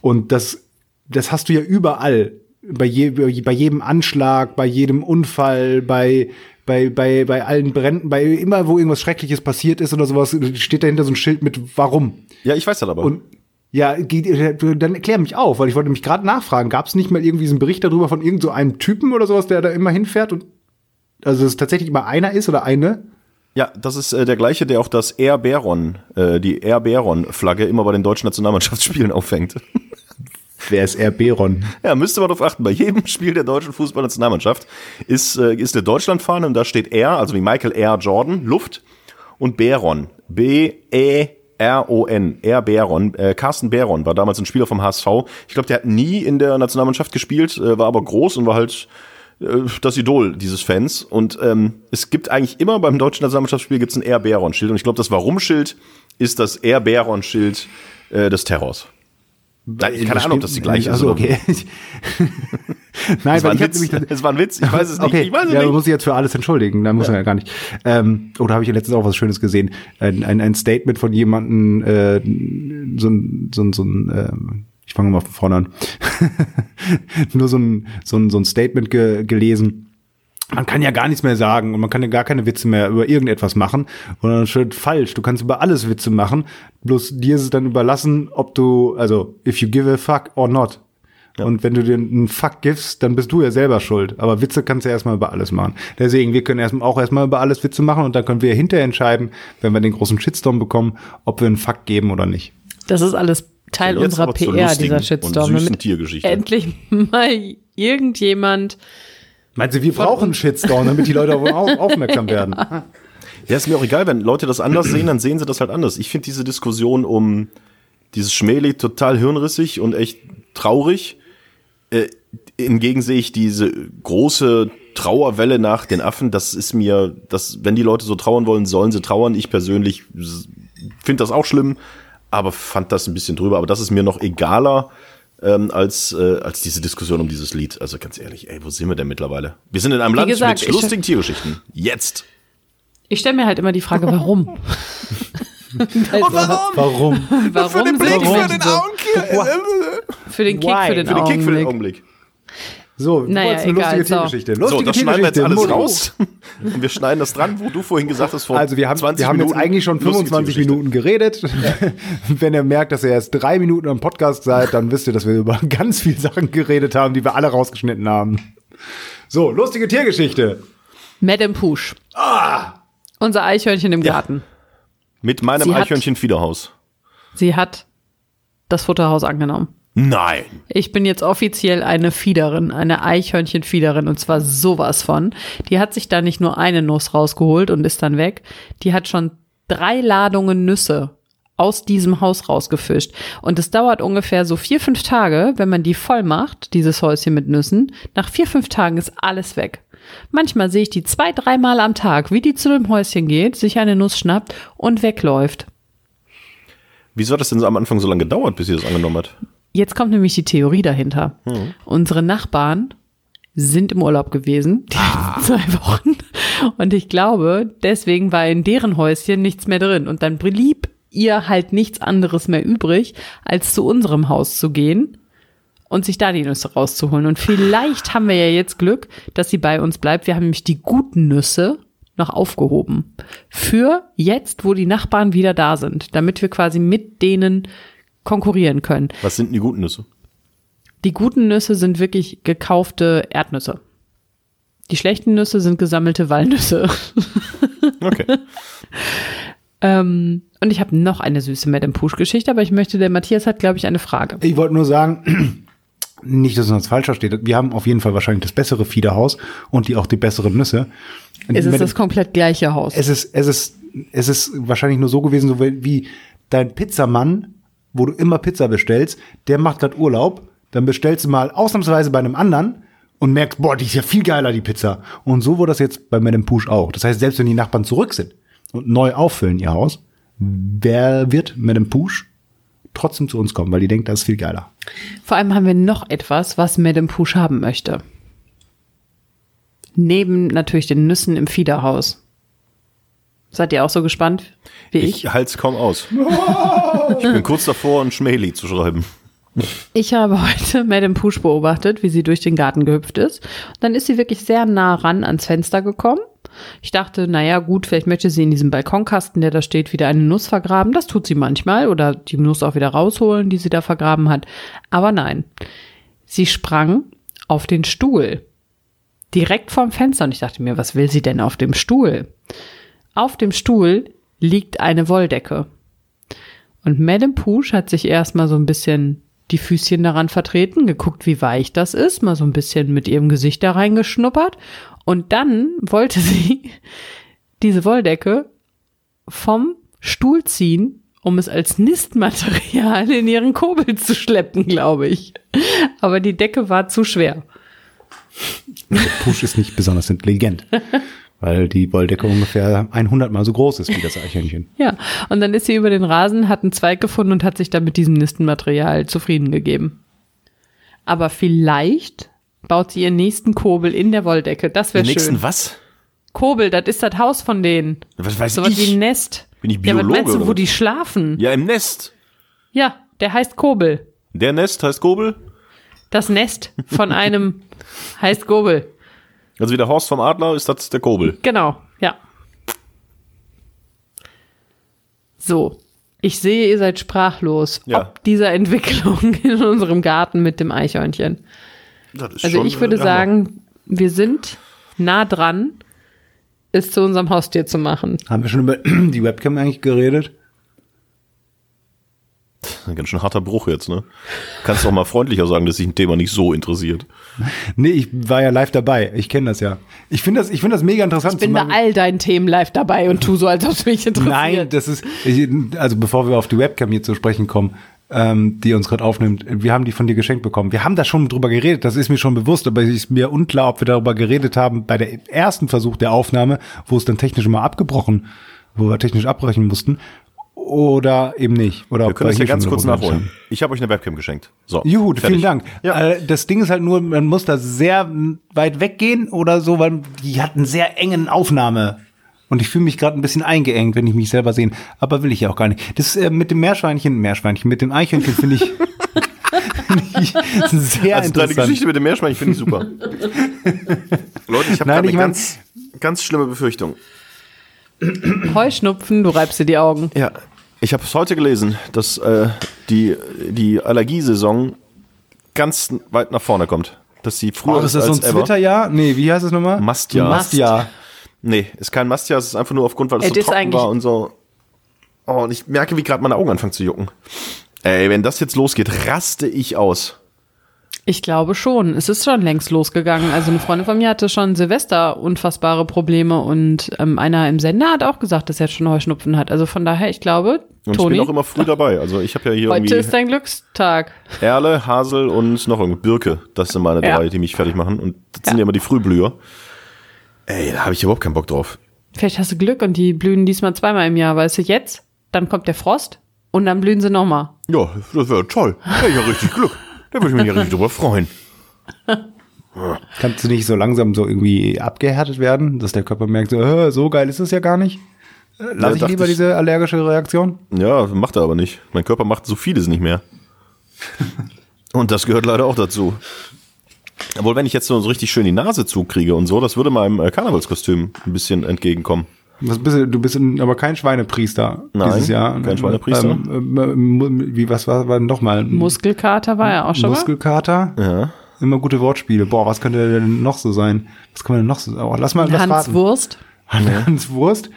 Und das, das hast du ja überall. Bei, je, bei jedem Anschlag, bei jedem Unfall, bei, bei, bei, bei allen Bränden, bei immer, wo irgendwas Schreckliches passiert ist oder sowas, steht dahinter so ein Schild mit Warum.
Ja, ich weiß das aber.
Und ja, dann erklär mich auf, weil ich wollte mich gerade nachfragen, gab es nicht mal irgendwie so einen Bericht darüber von irgend so einem Typen oder sowas, der da immer hinfährt und also es tatsächlich immer einer ist oder eine?
ja, das ist äh, der gleiche, der auch das Air Baron, äh, die Air Baron Flagge immer bei den deutschen Nationalmannschaftsspielen [LAUGHS] aufhängt.
Wer ist R. Beron?
Ja, müsste man darauf achten. Bei jedem [LAUGHS] Spiel der deutschen Fußballnationalmannschaft ist, äh, ist eine Deutschlandfahne und da steht R, also wie Michael R. Jordan, Luft und Baron. B-E-R-O-N. R. Baron. Äh, Carsten Baron war damals ein Spieler vom HSV. Ich glaube, der hat nie in der Nationalmannschaft gespielt, äh, war aber groß und war halt äh, das Idol dieses Fans. Und ähm, es gibt eigentlich immer beim deutschen Nationalmannschaftsspiel gibt's ein R. Baron-Schild. Und ich glaube, das Warum-Schild ist das R. Baron-Schild äh, des Terrors. Nein, keine Ahnung, ob das die gleiche ist.
Also okay. [LAUGHS] [LAUGHS] Nein, weil ich
Witz.
nämlich
Es war ein Witz. Ich weiß es nicht.
Okay,
Ich weiß es
ja,
nicht.
muss ich jetzt für alles entschuldigen. Da muss man ja gar nicht. Ähm, oder habe ich ja letztens auch was Schönes gesehen? Ein, ein, ein Statement von jemandem, äh, so ein, so ein, so ein ähm, ich fange mal von vorne an. [LAUGHS] Nur so ein, so ein, so ein Statement ge gelesen. Man kann ja gar nichts mehr sagen und man kann ja gar keine Witze mehr über irgendetwas machen. Und dann steht falsch. Du kannst über alles Witze machen. Bloß dir ist es dann überlassen, ob du, also, if you give a fuck or not. Und wenn du dir einen Fuck gibst, dann bist du ja selber schuld. Aber Witze kannst du ja erstmal über alles machen. Deswegen, wir können erstmal auch erstmal über alles Witze machen und dann können wir hinterher entscheiden, wenn wir den großen Shitstorm bekommen, ob wir einen Fuck geben oder nicht.
Das ist alles Teil unserer PR, dieser
und
Shitstorm.
süßen
damit
Tiergeschichte.
endlich [LAUGHS] mal irgendjemand
Meinst du, wir brauchen einen Shitstorm, damit die Leute auf, auf, aufmerksam werden? [LAUGHS]
Ja, ist mir auch egal, wenn Leute das anders sehen, dann sehen sie das halt anders. Ich finde diese Diskussion um dieses Schmählied total hirnrissig und echt traurig. Äh, hingegen sehe ich diese große Trauerwelle nach den Affen. Das ist mir, das, wenn die Leute so trauern wollen, sollen sie trauern. Ich persönlich finde das auch schlimm, aber fand das ein bisschen drüber. Aber das ist mir noch egaler ähm, als, äh, als diese Diskussion um dieses Lied. Also ganz ehrlich, ey, wo sind wir denn mittlerweile? Wir sind in einem Land
gesagt,
mit lustigen Tiergeschichten. Jetzt.
Ich stelle mir halt immer die Frage, warum? [LAUGHS]
Warum?
Warum
für den Blick,
wir
für den Augenblick.
Für den Kick, für den
Für den Kick, für den
Augenblick.
So,
Naja,
kurz eine
egal,
lustige
so.
Tiergeschichte.
So,
Lustige
das schneiden wir jetzt alles
Tiergeschichte.
raus. Und wir schneiden das dran, wo du vorhin gesagt hast, vor
Also wir haben,
20
wir haben
Minuten
jetzt eigentlich schon
lustige
25
Tiergeschichte.
Minuten geredet. [LAUGHS] Wenn ihr merkt, dass ihr erst drei Minuten am Podcast seid, dann wisst ihr, dass wir über [LAUGHS] ganz viele Sachen geredet haben, die wir alle rausgeschnitten haben. So, lustige Tiergeschichte.
Madame Push. Unser Eichhörnchen im
Ja.
Garten.
Mit meinem
Sie hat-
Eichhörnchen-Fiederhaus.
Sie hat das Futterhaus angenommen.
Nein.
Ich bin jetzt offiziell eine Fiederin, eine Eichhörnchenfiederin und zwar sowas von. Die hat sich da nicht nur eine Nuss rausgeholt und ist dann weg. Die hat schon drei Ladungen Nüsse aus diesem Haus rausgefischt. Und es dauert ungefähr so vier, fünf Tage, wenn man die voll macht, dieses Häuschen mit Nüssen. Nach vier, fünf Tagen ist alles weg. Manchmal sehe ich die zwei, dreimal am Tag, wie die zu dem Häuschen geht, sich eine Nuss schnappt und wegläuft.
Wieso hat das denn so am Anfang so lange gedauert, bis sie das angenommen hat?
Jetzt kommt nämlich die Theorie dahinter. Unsere Nachbarn sind im Urlaub gewesen, die letzten [LAUGHS] zwei Wochen. Und ich glaube, deswegen war in deren Häuschen nichts mehr drin. Und dann blieb ihr halt nichts anderes mehr übrig, als zu unserem Haus zu gehen und sich da die Nüsse rauszuholen. Und vielleicht haben wir ja jetzt Glück, dass sie bei uns bleibt. Wir haben nämlich die guten Nüsse noch aufgehoben. Für jetzt, wo die Nachbarn wieder da sind, damit wir quasi mit denen konkurrieren können.
Was sind denn die guten Nüsse?
Die guten Nüsse sind wirklich gekaufte Erdnüsse. Die schlechten Nüsse sind gesammelte Walnüsse. [LAUGHS]
Okay.
ähm, und ich habe noch eine süße Madame Push-Geschichte, aber ich möchte, der Matthias hat, glaube ich, eine Frage.
Ich wollte nur sagen, [CLEARS THROAT] nicht, dass uns falsch versteht. Wir haben auf jeden Fall wahrscheinlich das bessere Fiederhaus und die auch die besseren Nüsse.
Es ist das komplett gleiche Haus.
es ist, es ist, es ist wahrscheinlich nur so gewesen, so wie wie dein Pizzamann, wo du immer Pizza bestellst, der macht gerade Urlaub, dann bestellst du mal ausnahmsweise bei einem anderen und merkst, boah, die ist ja viel geiler, die Pizza. Und so wurde das jetzt bei Madame Push auch. Das heißt, selbst wenn die Nachbarn zurück sind und neu auffüllen ihr Haus, wer wird Madame Push trotzdem zu uns kommen, weil die denkt, das ist viel geiler.
Vor allem haben wir noch etwas, was Madame Push haben möchte. Neben natürlich den Nüssen im Fiederhaus. Seid ihr auch so gespannt wie ich?
Ich halte es kaum aus. Ich bin kurz davor, ein Schmähli zu schreiben.
Ich habe heute Madame Push beobachtet, wie sie durch den Garten gehüpft ist. Dann ist sie wirklich sehr nah ran ans Fenster gekommen. Ich dachte, naja, gut, vielleicht möchte sie in diesem Balkonkasten, der da steht, wieder eine Nuss vergraben. Das tut sie manchmal oder die Nuss auch wieder rausholen, die sie da vergraben hat. Aber nein, sie sprang auf den Stuhl. Direkt vorm Fenster. Und ich dachte mir, was will sie denn auf dem Stuhl? Auf dem Stuhl liegt eine Wolldecke. Und Madame Push hat sich erstmal so ein bisschen die Füßchen daran vertreten, geguckt, wie weich das ist, mal so ein bisschen mit ihrem Gesicht da reingeschnuppert. Und dann wollte [LAUGHS] sie diese Wolldecke vom Stuhl ziehen, um es als Nistmaterial in ihren Kobel zu schleppen, glaube ich. Aber die Decke war zu schwer.
Push ist nicht besonders intelligent, [LAUGHS] weil die Wolldecke ungefähr 100 mal so groß ist wie das Eichhörnchen. [LAUGHS]
Ja, und dann ist sie über den Rasen, hat einen Zweig gefunden und hat sich dann mit diesem Nistenmaterial zufrieden gegeben. Aber vielleicht baut sie ihren nächsten Kobel in der Wolldecke. Das
Den
wäre
nächsten
schön.
was?
Kobel, das ist das Haus von denen.
Was weiß
So was
ich?
wie ein Nest.
Bin ich
ja,
Biologe
was meinst du, wo
was?
die schlafen?
Ja, im Nest.
Ja, der heißt Kobel.
Der Nest heißt Gobel.
Das Nest von einem heißt Kobel.
Also wie der Horst vom Adler ist das der Kobel.
Genau, ja. So, ich sehe, ihr seid sprachlos,
Ja.
ob dieser Entwicklung [LAUGHS] in unserem Garten mit dem Eichhörnchen.
Das ist
Also
schon,
ich würde
äh,
sagen, wir sind nah dran, es zu unserem Haustier zu machen.
Haben wir schon über [CLEARS THROAT] die Webcam eigentlich geredet?
Ein ganz schön harter Bruch jetzt, ne? Kannst auch mal freundlicher sagen, dass sich ein Thema nicht so interessiert.
Nee, ich war ja live dabei. Ich kenne das ja. Ich finde das, ich finde das mega interessant.
Ich bin bei all deinen Themen live dabei und tu so, als ob es mich interessiert.
Nein, das ist, ich, also bevor wir auf die Webcam hier zu sprechen kommen, ähm, die uns gerade aufnimmt, wir haben die von dir geschenkt bekommen. Wir haben da schon drüber geredet, das ist mir schon bewusst, aber es ist mir unklar, ob wir darüber geredet haben bei der ersten Versuch der Aufnahme, wo es dann technisch mal abgebrochen, wo wir technisch abbrechen mussten, oder eben nicht. Oder
Wir können das
hier
ja ganz kurz nachholen. Ich habe euch eine Webcam geschenkt. So.
Juhu,
fertig.
vielen Dank.
Ja.
Äh, das Ding ist halt nur, man muss da sehr weit weggehen oder so, weil die hat einen sehr engen Aufnahme. Und ich fühle mich gerade ein bisschen eingeengt, wenn ich mich selber sehe. Aber will ich ja auch gar nicht. Das äh, mit dem Meerschweinchen, Meerschweinchen, mit dem Eichhörnchen finde ich, [LAUGHS] find ich sehr
Also deine
interessant.
Geschichte mit dem Meerschweinchen finde ich super. [LAUGHS] Leute, ich habe
ich
eine
mein-
ganz, ganz schlimme Befürchtung.
Heuschnupfen, du reibst dir die Augen.
Ja, ich habe es heute gelesen, dass äh, die, die Allergiesaison ganz weit nach vorne kommt. Dass sie früher
Oh, ist das so ein
als ever.
Zwitterjahr? Nee, wie heißt es nochmal?
Mastjahr.
Mastjahr.
Nee, ist kein Mastjahr, es ist einfach nur aufgrund, weil es so trocken war und so. Oh, und ich merke, wie gerade meine Augen anfangen zu jucken. Ey, wenn das jetzt losgeht, raste ich aus.
Ich glaube schon. Es ist schon längst losgegangen. Also eine Freundin von mir hatte schon Silvester unfassbare Probleme und ähm, einer im Sender hat auch gesagt, dass er schon Heuschnupfen hat. Also von daher, ich glaube,
Und
Toni,
ich bin auch immer früh dabei. Also ich habe ja hier
heute
irgendwie
ist dein Glückstag.
Erle, Hasel und noch irgendwie Birke. Das sind meine
Ja.
drei, die mich fertig machen. Und das sind
Ja.
ja immer die Frühblüher. Ey, da habe ich überhaupt keinen Bock drauf.
Vielleicht hast du Glück und die blühen diesmal zweimal im Jahr, weißt du, jetzt, dann kommt der Frost und dann blühen sie nochmal.
Ja, das wäre toll. Hätte ich ja richtig Glück. Da würde ich mich ja richtig drüber freuen. [LAUGHS]
Kannst du nicht so langsam so irgendwie abgehärtet werden, dass der Körper merkt, so, äh, so geil ist es ja gar nicht? Äh, Lass
Ja,
ich lieber
ich-
diese allergische Reaktion?
Ja, macht er aber nicht. Mein Körper macht so vieles nicht mehr. [LAUGHS] Und das gehört leider auch dazu. Obwohl, wenn ich jetzt so so richtig schön die Nase zukriege und so, das würde meinem äh, Karnevalskostüm ein bisschen entgegenkommen.
Was bist du, du bist ein- aber kein Schweinepriester
Nein,
dieses Jahr.
kein Schweinepriester.
Ähm, ähm, wie, was war, war noch mal?
Muskelkater war ja auch schon mal.
Muskelkater.
Ja.
Immer gute Wortspiele. Boah, was könnte denn noch so sein? Was kann man denn noch so oh, Lass mal lass
Hans
raten.
Wurst.
Hans Wurst.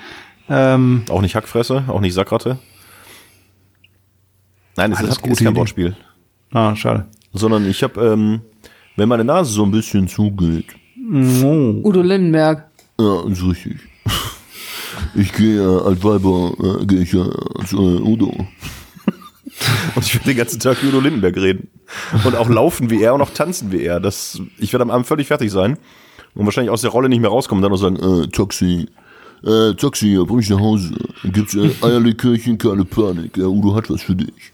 Ähm,
Auch nicht Hackfresse, auch nicht Sackratte. Nein, es ist, ist kein
Idee.
Wortspiel.
ah, schade.
Sondern ich habe, ähm, wenn meine Nase so ein bisschen zugeht,
Oh.
Udo Lindenberg.
Ja, ist richtig. Ich gehe äh, als Weiber, äh, gehe ich äh, als äh, Udo. Und ich werde den ganzen Tag Udo Lindenberg reden. Und auch laufen wie er und auch tanzen wie er. Das, ich werde am Abend völlig fertig sein. Und wahrscheinlich aus der Rolle nicht mehr rauskommen. Dann noch sagen, äh, Taxi, äh, Taxi, bring ich nach Hause. Gibt's äh, [LAUGHS] Eierlikörchen, keine Panik. Ja, Udo hat was für dich.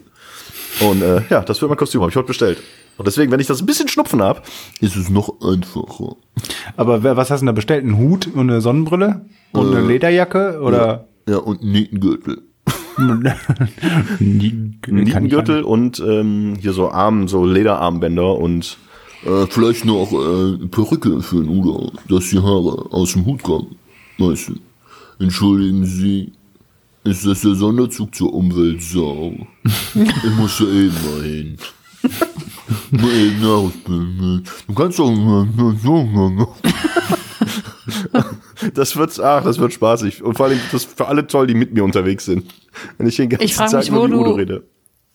Und äh, ja, das wird mein Kostüm, habe ich heute bestellt. Und deswegen, wenn ich das ein bisschen Schnupfen habe, ist es noch einfacher.
Aber wer, was hast du denn da bestellt? Ein Hut und eine Sonnenbrille? Und
Äh,
eine Lederjacke? Oder?
Ja, und einen Nietengürtel. [LAUGHS] Nietengürtel und ähm, hier so Arm, so Lederarmbänder und äh, vielleicht noch äh, Perücke für den Udo, dass die Haare aus dem Hut kommen. Weißt du. Entschuldigen Sie, ist das der Sonderzug zur Umweltsau? [LAUGHS] ich muss da eben mal hin. Mal eben nachspielen. Du kannst doch Das wird, ach, das wird spaßig. Und vor allem das für alle toll, die mit mir unterwegs sind. Wenn ich den ganzen
Ich
Tag
mich,
nur
wo
wie Udo
du-
rede.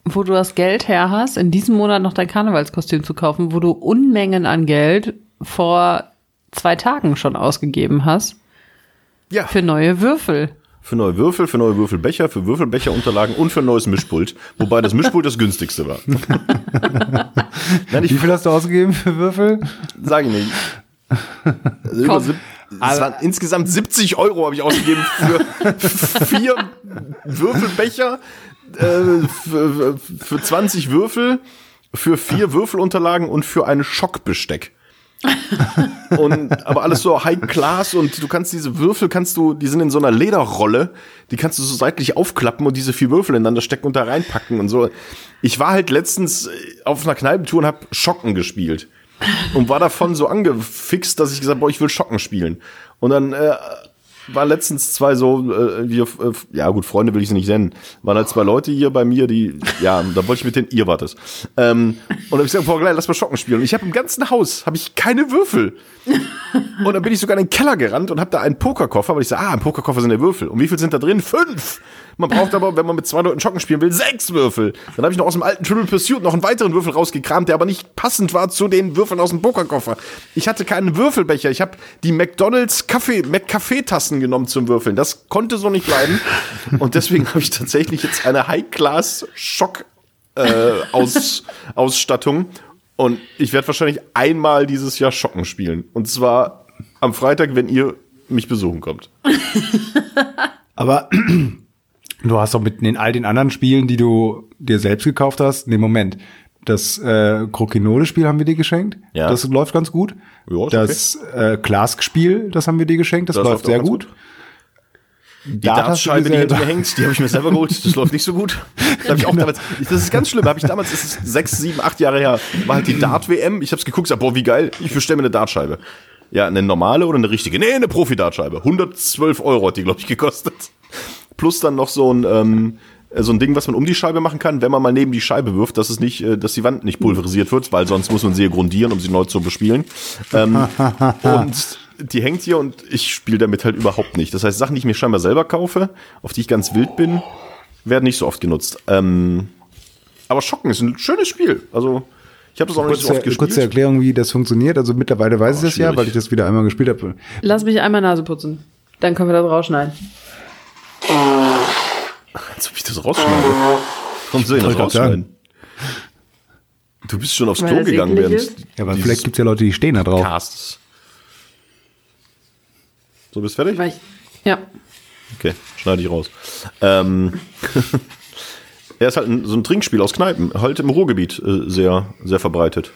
Wo du das Geld her hast, in diesem Monat noch dein Karnevalskostüm zu kaufen, wo du Unmengen an Geld vor zwei Tagen schon ausgegeben hast
Ja.
für neue Würfel.
Für neue Würfel, für neue Würfelbecher, für Würfelbecherunterlagen und für ein neues Mischpult. Wobei das Mischpult das günstigste war. [LAUGHS] Nein,
Wie
ich
viel hast du ausgegeben für Würfel?
sage nicht. Also über Es waren insgesamt 70 Euro habe ich ausgegeben für [LAUGHS] vier Würfelbecher, äh, für, für 20 Würfel, für vier Würfelunterlagen und für ein Schockbesteck. [LAUGHS] und aber alles so High Class und du kannst diese Würfel kannst du, die sind in so einer Lederrolle, die kannst du so seitlich aufklappen und diese vier Würfel ineinander stecken und da reinpacken und so. Ich war halt letztens äh, auf einer Kneipentour und hab Schocken gespielt und war davon so angefixt, dass ich gesagt, boah, ich will Schocken spielen. Und dann äh, waren letztens zwei so, äh, wir, äh, ja gut, Freunde will ich sie nicht nennen, waren halt zwei Leute hier bei mir, die, ja, da wollte ich mit denen, ihr wart es. Ähm, und dann hab ich gesagt, boah, gleich, lass mal Schocken spielen. Und ich habe im ganzen Haus, habe ich keine Würfel. Und dann bin ich sogar in den Keller gerannt und habe da einen Pokerkoffer, weil ich so, ah, im Pokerkoffer sind ja Würfel. Und wie viel sind da drin? Fünf! Man braucht aber, wenn man mit zwei Leuten Schocken spielen will, sechs Würfel. Dann habe ich noch aus dem alten Triple Pursuit noch einen weiteren Würfel rausgekramt, der aber nicht passend war zu den Würfeln aus dem Pokerkoffer. Ich hatte keinen Würfelbecher. Ich habe die McDonalds Kaffee, McCafe-Tassen genommen zum Würfeln. Das konnte so nicht bleiben. Und deswegen habe ich tatsächlich jetzt eine High-Class-Schock äh, aus, Ausstattung. Und ich werde wahrscheinlich einmal dieses Jahr Schocken spielen. Und zwar am Freitag, wenn ihr mich besuchen kommt.
Aber du hast doch mit den all den anderen Spielen, die du dir selbst gekauft hast, nee, Moment. Das äh, Krokinole-Spiel haben wir dir geschenkt.
Ja.
Das läuft ganz gut.
Ja, ist
das äh, Klask-Spiel, das haben wir dir geschenkt. Das,
Das
läuft sehr
ganz
gut.
Die
Dart
Dartscheibe, die hinter mir [LAUGHS] hängt, die habe ich mir selber geholt. Das läuft nicht so gut. Das, hab ich auch damals, das ist ganz schlimm. Habe ich damals, das ist sechs, sieben, acht Jahre her, war halt die Dart-WM. Ich habe es geguckt, sag, boah, wie geil. Ich bestelle mir eine Dartscheibe. Ja, eine normale oder eine richtige? Nee, eine Profi-Dartscheibe. 112 Euro hat die, glaube ich, gekostet. Plus dann noch so ein, ähm, so ein Ding, was man um die Scheibe machen kann, wenn man mal neben die Scheibe wirft, dass es nicht, äh, dass die Wand nicht pulverisiert wird, weil sonst muss man sie ja grundieren, um sie neu zu bespielen. Ähm, [LAUGHS] und die hängt hier und ich spiele damit halt überhaupt nicht. Das heißt, Sachen, die ich mir scheinbar selber kaufe, auf die ich ganz wild bin, werden nicht so oft genutzt. Ähm, aber Schocken ist ein schönes Spiel. Also, ich habe das auch noch nicht so oft gespielt.
kurze Erklärung, wie das funktioniert. Also mittlerweile weiß ich das ja,
schwierig.
weil ich das wieder einmal gespielt habe.
Lass mich einmal Nase putzen. Dann können wir das rausschneiden.
Als ob ich das rausschneide. Warum soll ich das rausschneiden? Du bist schon aufs
Weil
Klo gegangen während?
Ja, aber vielleicht gibt's ja Leute, die stehen da drauf.
Casts. So, bist du fertig?
Weil ich, ja.
Okay, schneide ich raus. Ähm, [LAUGHS] er ist halt ein, so ein Trinkspiel aus Kneipen, halt im Ruhrgebiet äh, sehr, sehr verbreitet.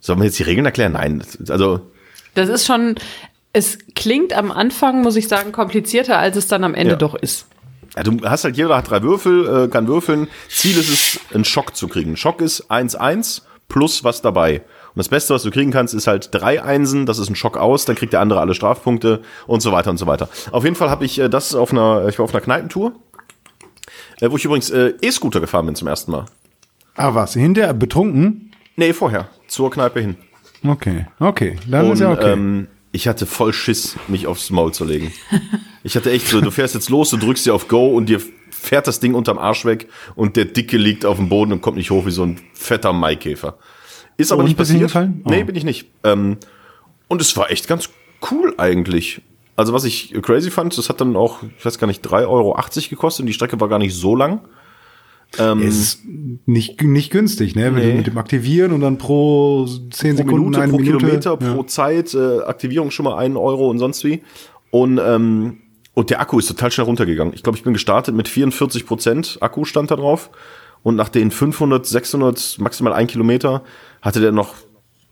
Sollen wir jetzt die Regeln erklären? Nein, also
Das ist schon, es klingt am Anfang, muss ich sagen, komplizierter, als es dann am Ende
Ja.
doch ist.
Ja, du hast halt, jeder hat drei Würfel, äh, kann würfeln. Ziel ist es, einen Schock zu kriegen. Schock ist 1-1 plus was dabei. Und das Beste, was du kriegen kannst, ist halt drei Einsen, das ist ein Schock aus, dann kriegt der andere alle Strafpunkte und so weiter und so weiter. Auf jeden Fall habe ich äh, das auf einer, ich war auf einer Kneipentour, äh, wo ich übrigens äh, E-Scooter gefahren bin zum ersten Mal.
Ah, was? Hinterher betrunken?
Nee, vorher, zur Kneipe hin.
Okay, okay. Dann
Und
ist ja okay.
ähm, ich hatte voll Schiss, mich aufs Maul zu legen. Ich hatte echt so, du fährst jetzt los, du drückst dir auf Go und dir fährt das Ding unterm Arsch weg und der Dicke liegt auf dem Boden und kommt nicht hoch wie so ein fetter Maikäfer. Ist aber
Und
nicht passiert.
Oh.
Nee, bin ich nicht. Ähm, und es war echt ganz cool eigentlich. Also was ich crazy fand, das hat dann auch, ich weiß gar nicht, 3,80 Euro gekostet und die Strecke war gar nicht so lang. Ähm,
ist nicht, nicht günstig, ne? Mit,
Nee.
dem, mit dem Aktivieren und dann pro 10
pro
Sekunden
Minute,
eine
pro
Minute.
Kilometer, pro Zeit, äh, Aktivierung schon mal einen Euro und sonst wie. Und, ähm, und der Akku ist total schnell runtergegangen. Ich glaube, ich bin gestartet mit 44 Prozent Akku stand da drauf. Und nach den 500, 600, maximal ein Kilometer hatte der noch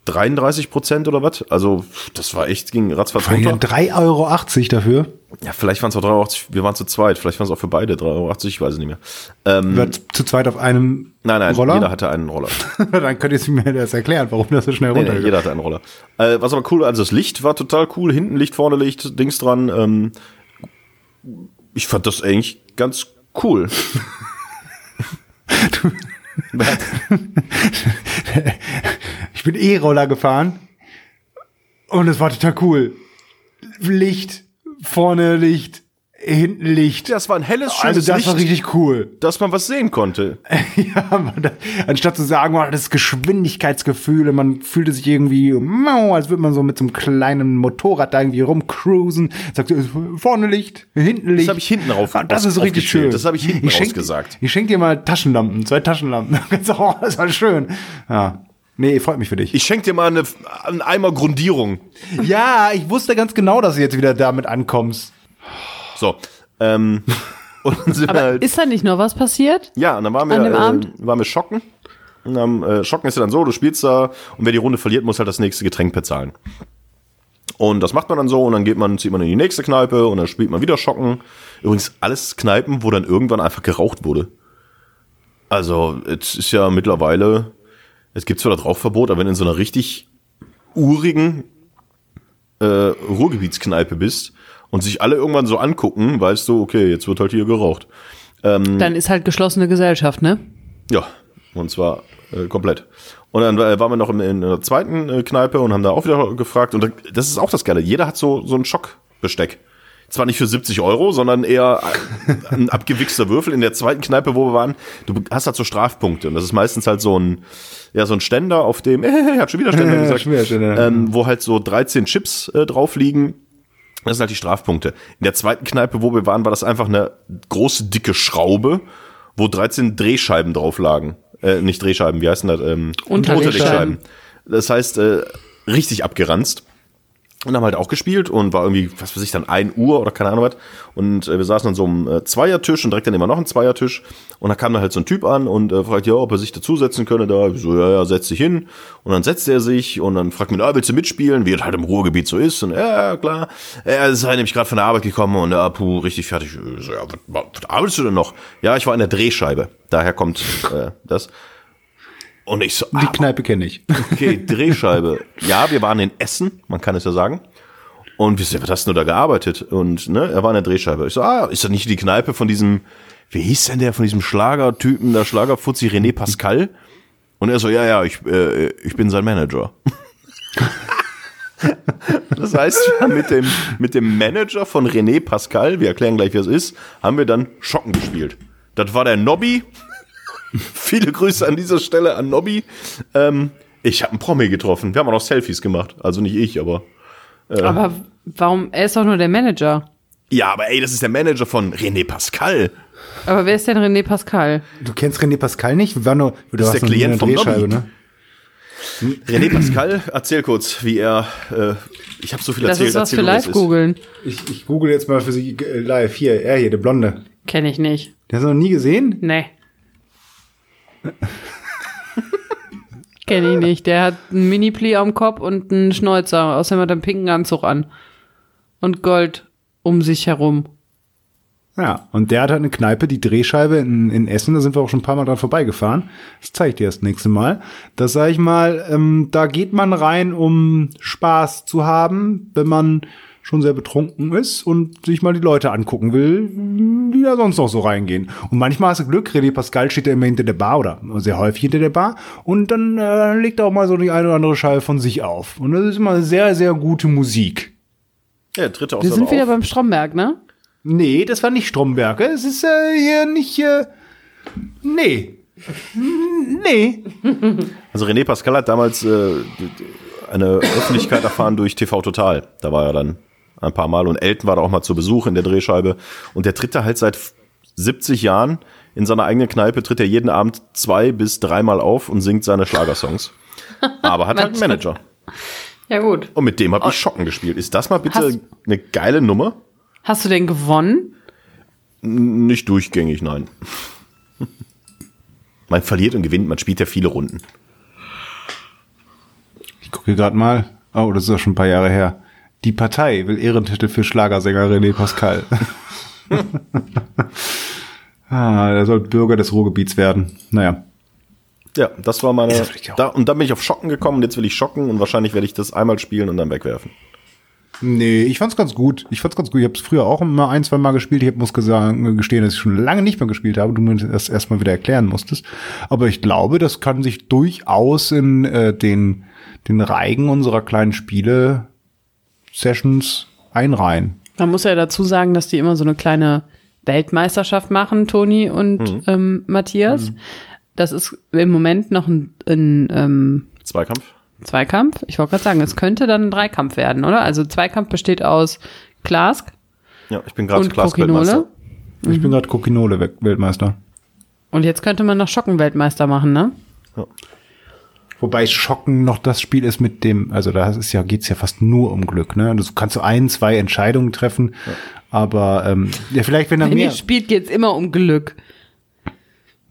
33 Prozent oder was. Also das war echt, ging ratzfatz runter.
3,80 Euro dafür.
Ja, vielleicht waren es auch 3,80 Euro. Wir waren zu zweit. Vielleicht waren es auch für beide 3,80 Euro. Ich weiß es nicht mehr. Ähm,
Wird zu zweit auf einem
nein, nein,
Roller.
jeder hatte einen Roller. [LAUGHS]
Dann könnt ihr mir das erklären, warum das so schnell
Nee, nee,
runtergeht.
jeder hatte einen Roller. Äh, was aber cool, also das Licht war total cool, hinten Licht, vorne Licht, Dings dran. Ähm, ich fand das eigentlich ganz cool. [LAUGHS] [LAUGHS]
Ich bin E-Roller gefahren und es war total cool. Licht, vorne Licht, hinten Licht.
Das war ein helles,
also
schönes
das
Licht,
war richtig cool.
dass man was sehen konnte. [LAUGHS]
ja, man, da, anstatt zu sagen, oh, das Geschwindigkeitsgefühl, und man fühlte sich irgendwie, mau, als würde man so mit so einem kleinen Motorrad da irgendwie rumcruisen. Sagt, vorne Licht, hinten Licht.
hab ich hinten rauf-
Ah, Das ist richtig schön.
Das hab ich hinten
ich schenk,
rausgesagt.
Ich schenke dir mal Taschenlampen, zwei Taschenlampen. oh, [LAUGHS] das war schön. Ja. Nee, freut mich für dich.
Ich schenk dir mal eine, einen Eimer Grundierung.
ja, ich wusste ganz genau, dass du jetzt wieder damit ankommst.
So. Ähm, [LAUGHS] und dann sind wir
Aber
halt,
ist da nicht noch was passiert?
ja, und dann waren
an dem
wir,
Abend?
äh, waren wir schocken. Und dann, äh, schocken ist ja dann so, du spielst da und wer die Runde verliert, muss halt das nächste Getränk bezahlen. Und das macht man dann so und dann geht man, zieht man in die nächste Kneipe und dann spielt man wieder Schocken. Übrigens alles Kneipen, wo dann irgendwann einfach geraucht wurde. Also, es ist ja mittlerweile, es gibt zwar das Rauchverbot, aber wenn du in so einer richtig urigen äh, Ruhrgebietskneipe bist und sich alle irgendwann so angucken, weißt du, okay, jetzt wird halt hier geraucht.
Dann ist halt geschlossene Gesellschaft, ne?
Ja, und zwar äh, komplett. Und dann waren wir noch in, in einer zweiten äh, Kneipe und haben da auch wieder gefragt. Und da, das ist auch das Geile. Jeder hat so, so ein Schockbesteck. Zwar nicht für 70 Euro, sondern eher ein, ein abgewichster Würfel. In der zweiten Kneipe, wo wir waren, du hast halt so Strafpunkte. Und das ist meistens halt so ein, ja, so ein Ständer, auf dem, äh, [LAUGHS] hat schon wieder Ständer gesagt,
schon wieder Ständer.
ähm, wo halt so 13 Chips äh, drauf liegen. Das sind halt die Strafpunkte. In der zweiten Kneipe, wo wir waren, war das einfach eine große, dicke Schraube, wo 13 Drehscheiben drauf lagen. Äh, nicht Drehscheiben, wie heißen das? Ähm,
Unterlegscheiben.
Das heißt, äh, richtig abgeranzt. Und haben halt auch gespielt und war irgendwie, was weiß ich, dann 1 Uhr oder keine Ahnung was. Und äh, wir saßen an so einem äh, Zweiertisch und direkt dann immer noch ein Zweiertisch. Und da kam dann halt so ein Typ an und äh, fragt, ja, ob er sich dazusetzen könne. Da ich so, ja, ja, setz dich hin. Und dann setzt er sich und dann fragt mich, ah, willst du mitspielen? Wie es halt im Ruhrgebiet so ist. Und ja, klar. Er ist halt nämlich gerade von der Arbeit gekommen und ja, puh, richtig fertig. Ich So, ja, was, was, was arbeitest du denn noch? Ja, ich war in der Drehscheibe. Daher kommt äh, das. Und ich so,
Die
ah,
Kneipe kenne ich.
Okay, Drehscheibe. Ja, wir waren in Essen, man kann es ja sagen. Und wir so, was hast du da gearbeitet? Und ne, er war in der Drehscheibe. Ich so, ah, ist das nicht die Kneipe von diesem, wie hieß denn der von diesem Schlagertypen, der Schlagerfuzzi René Pascal? Und er so, ja, ja, ich, äh, ich bin sein Manager. [LAUGHS] Das heißt, mit dem, mit dem Manager von René Pascal, wir erklären gleich, wer es ist, haben wir dann Schocken gespielt. Das war der Nobby. Viele Grüße an dieser Stelle an Nobby. Ähm, ich habe einen Promi getroffen. Wir haben auch noch Selfies gemacht. Also nicht ich, aber.
Aber warum? Er ist doch nur der Manager.
Ja, aber ey, das ist der Manager von René Pascal.
Aber wer ist denn René Pascal?
Du kennst René Pascal nicht? Wir waren nur, du
ist
warst
der Klient vom
Drehscheibe,
Lobby.
ne?
René Pascal, erzähl kurz, wie er. Äh, ich habe so viel
Das
erzählt.
ist was
erzähl
für live googeln.
Ich, ich google jetzt mal für Sie äh, live. Hier, er hier, der Blonde.
Kenne ich nicht.
Der hast du noch nie gesehen?
Nee. Kenne ich nicht. Der hat einen Mini-Pli am Kopf und einen Schnäuzer. Außerdem hat er einen pinken Anzug an. Und Gold um sich herum.
Ja, und der hat halt eine Kneipe, die Drehscheibe in, in Essen, da sind wir auch schon ein paar Mal dran vorbeigefahren. Das zeige ich dir das nächste Mal. Das sage ich mal, ähm, da geht man rein, um Spaß zu haben, wenn man schon sehr betrunken ist und sich mal die Leute angucken will, die da sonst noch so reingehen. Und manchmal hast du Glück, René Pascal steht ja immer hinter der Bar oder sehr häufig hinter der Bar und dann äh, legt er auch mal so die eine oder andere Scheibe von sich auf. Und das ist immer sehr, sehr gute Musik.
Ja, dritte auch
Wir sind wieder
auf.
beim Stromberg, ne?
Nee, das war nicht Stromberg. Es ist äh, hier nicht. Äh, nee. Nee.
Also René Pascal hat damals äh, eine Öffentlichkeit erfahren durch TV Total. Da war er dann ein paar Mal und Elton war da auch mal zu Besuch in der Drehscheibe. Und der tritt da halt seit 70 Jahren in seiner eigenen Kneipe, tritt er jeden Abend zwei bis dreimal auf und singt seine Schlagersongs. [LAUGHS] Aber hat halt einen Manager.
Ja, gut.
Und mit dem habe ich Schocken gespielt. Ist das mal bitte
Hast-
eine geile Nummer?
Hast du denn gewonnen?
Nicht durchgängig, nein. [LAUGHS] Man verliert und gewinnt, man spielt ja viele Runden.
Ich gucke gerade mal. Oh, das ist ja schon ein paar Jahre her. Die Partei will Ehrentitel für Schlagersänger René Pascal. [LAUGHS] ah, er soll Bürger des Ruhrgebiets werden. Naja.
Ja, das war meine.
Das
Da, und dann bin ich auf Schocken gekommen und jetzt will ich schocken und wahrscheinlich werde ich das einmal spielen und dann wegwerfen.
Nee, ich fand's ganz gut. Ich fand's ganz gut. Ich habe es früher auch immer ein, zwei Mal gespielt. Ich muss gesagt, gestehen, dass ich schon lange nicht mehr gespielt habe. Du mir das erstmal wieder erklären musstest. Aber ich glaube, das kann sich durchaus in äh, den, den Reigen unserer kleinen Spiele-Sessions einreihen.
Man muss ja dazu sagen, dass die immer so eine kleine Weltmeisterschaft machen, Toni und ähm, Matthias. Das ist im Moment noch ein, ein ähm,
Zweikampf?
Zweikampf. Ich wollte gerade sagen, es könnte dann ein Dreikampf werden, oder? Also Zweikampf besteht aus Klask
Ja, ich bin gerade
und
Klaas
Kokinole.
Weltmeister.
Ich bin gerade Kokinole Wel- Weltmeister.
Und jetzt könnte man noch Schockenweltmeister machen, ne?
Wobei Schocken noch das Spiel ist mit dem, also da ist ja, geht's ja fast nur um Glück, ne? Du kannst so ein, zwei Entscheidungen treffen, aber ähm, ja, vielleicht wenn er
Wenn
mehr.
ihr spielt, geht's immer um Glück.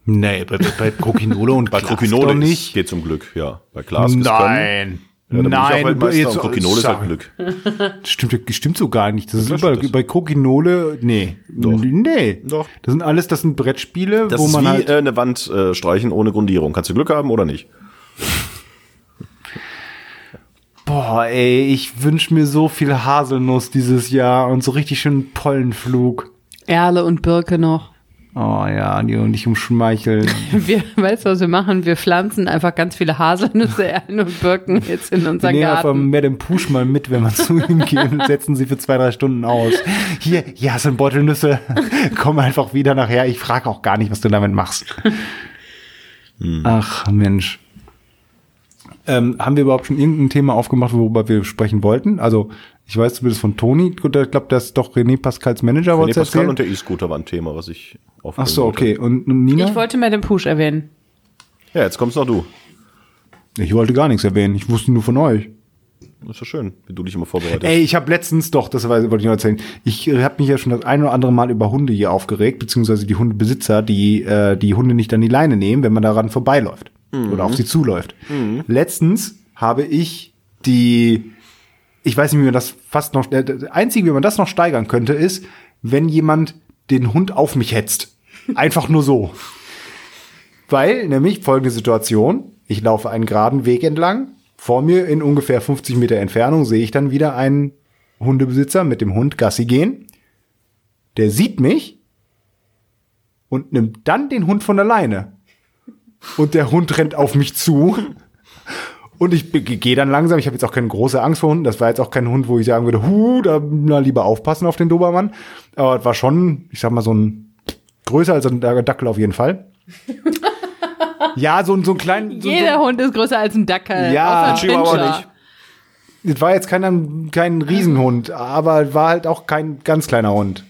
Nee, bei, bei Kokinole und [LAUGHS]
Bei Kokinole ist-
nicht.
geht's um Glück, ja. Bei Klaas ist Können.
Nein.
Ja,
Nein,
Weltmeister
jetzt-
und Kokinole ist halt Glück. [LAUGHS]
Das stimmt, das stimmt so gar nicht. Das ist
Ja,
überall,
das.
bei Kokinole, nee.
Doch.
Nee.
Doch.
Das sind alles, das sind Brettspiele,
Das
wo
ist
man
wie
halt.
äh, eine Wand äh, streichen ohne Grundierung. Kannst du Glück haben oder nicht?
Boah, ey, ich wünsch mir so viel Haselnuss dieses Jahr und so richtig schön Pollenflug.
Erle und Birke noch.
Oh ja, die und dich umschmeicheln. [LAUGHS]
Wir, weißt du, was wir machen? Wir pflanzen einfach ganz viele Haselnüsse, Erlen und Birken jetzt in
Wir
unseren
nehmen einfach
Garten.
Madame Push mal mit, wenn man zu ihm geht und setzen sie für zwei, drei Stunden aus. Hier, hier hast du ein Beutel Nüsse. [LAUGHS] Komm einfach wieder nachher. Ich frage auch gar nicht, was du damit machst. Ach, Mensch. Ähm, haben wir überhaupt schon irgendein Thema aufgemacht, worüber wir sprechen wollten? Also, ich weiß zumindest von Toni. Gut, ich glaube, das ist doch René Pascals Manager,
René Pascal
erzählen?
und der E-Scooter war ein Thema, was ich aufbringen
Ach so, okay. Und Nina?
Ich wollte mir den Push erwähnen.
Ja, jetzt kommst noch du.
Ich wollte gar nichts erwähnen. Ich wusste nur von euch.
ist ja schön, wie du dich immer vorbereitest.
Ey, ich habe letztens doch, das wollte ich noch erzählen. Ich habe mich ja schon das ein oder andere Mal über Hunde hier aufgeregt, beziehungsweise die Hundebesitzer, die äh, die Hunde nicht an die Leine nehmen, wenn man daran vorbeiläuft oder auf sie zuläuft. Letztens habe ich die, ich weiß nicht, wie man das fast noch, äh, das einzige, wie man das noch steigern könnte, ist, wenn jemand den Hund auf mich hetzt. Einfach nur so. Weil, nämlich folgende Situation, ich laufe einen geraden Weg entlang, vor mir in ungefähr 50 Meter Entfernung sehe ich dann wieder einen Hundebesitzer mit dem Hund Gassi gehen. Der sieht mich und nimmt dann den Hund von der Leine. Und der Hund rennt auf mich zu. Und ich gehe dann langsam. Ich habe jetzt auch keine große Angst vor Hunden. Das war jetzt auch kein Hund, wo ich sagen würde, hu, da na, lieber aufpassen auf den Dobermann. Aber es war schon, ich sag mal, so ein größer als ein Dackel auf jeden Fall. [LAUGHS] ja, so, ein- so ein kleinen. So,
Jeder Hund ist größer als ein Dackel.
Ja,
Chihuahua
Pinscher.
nicht.
Es war jetzt kein, kein Riesenhund, aber es war halt auch kein ganz kleiner Hund.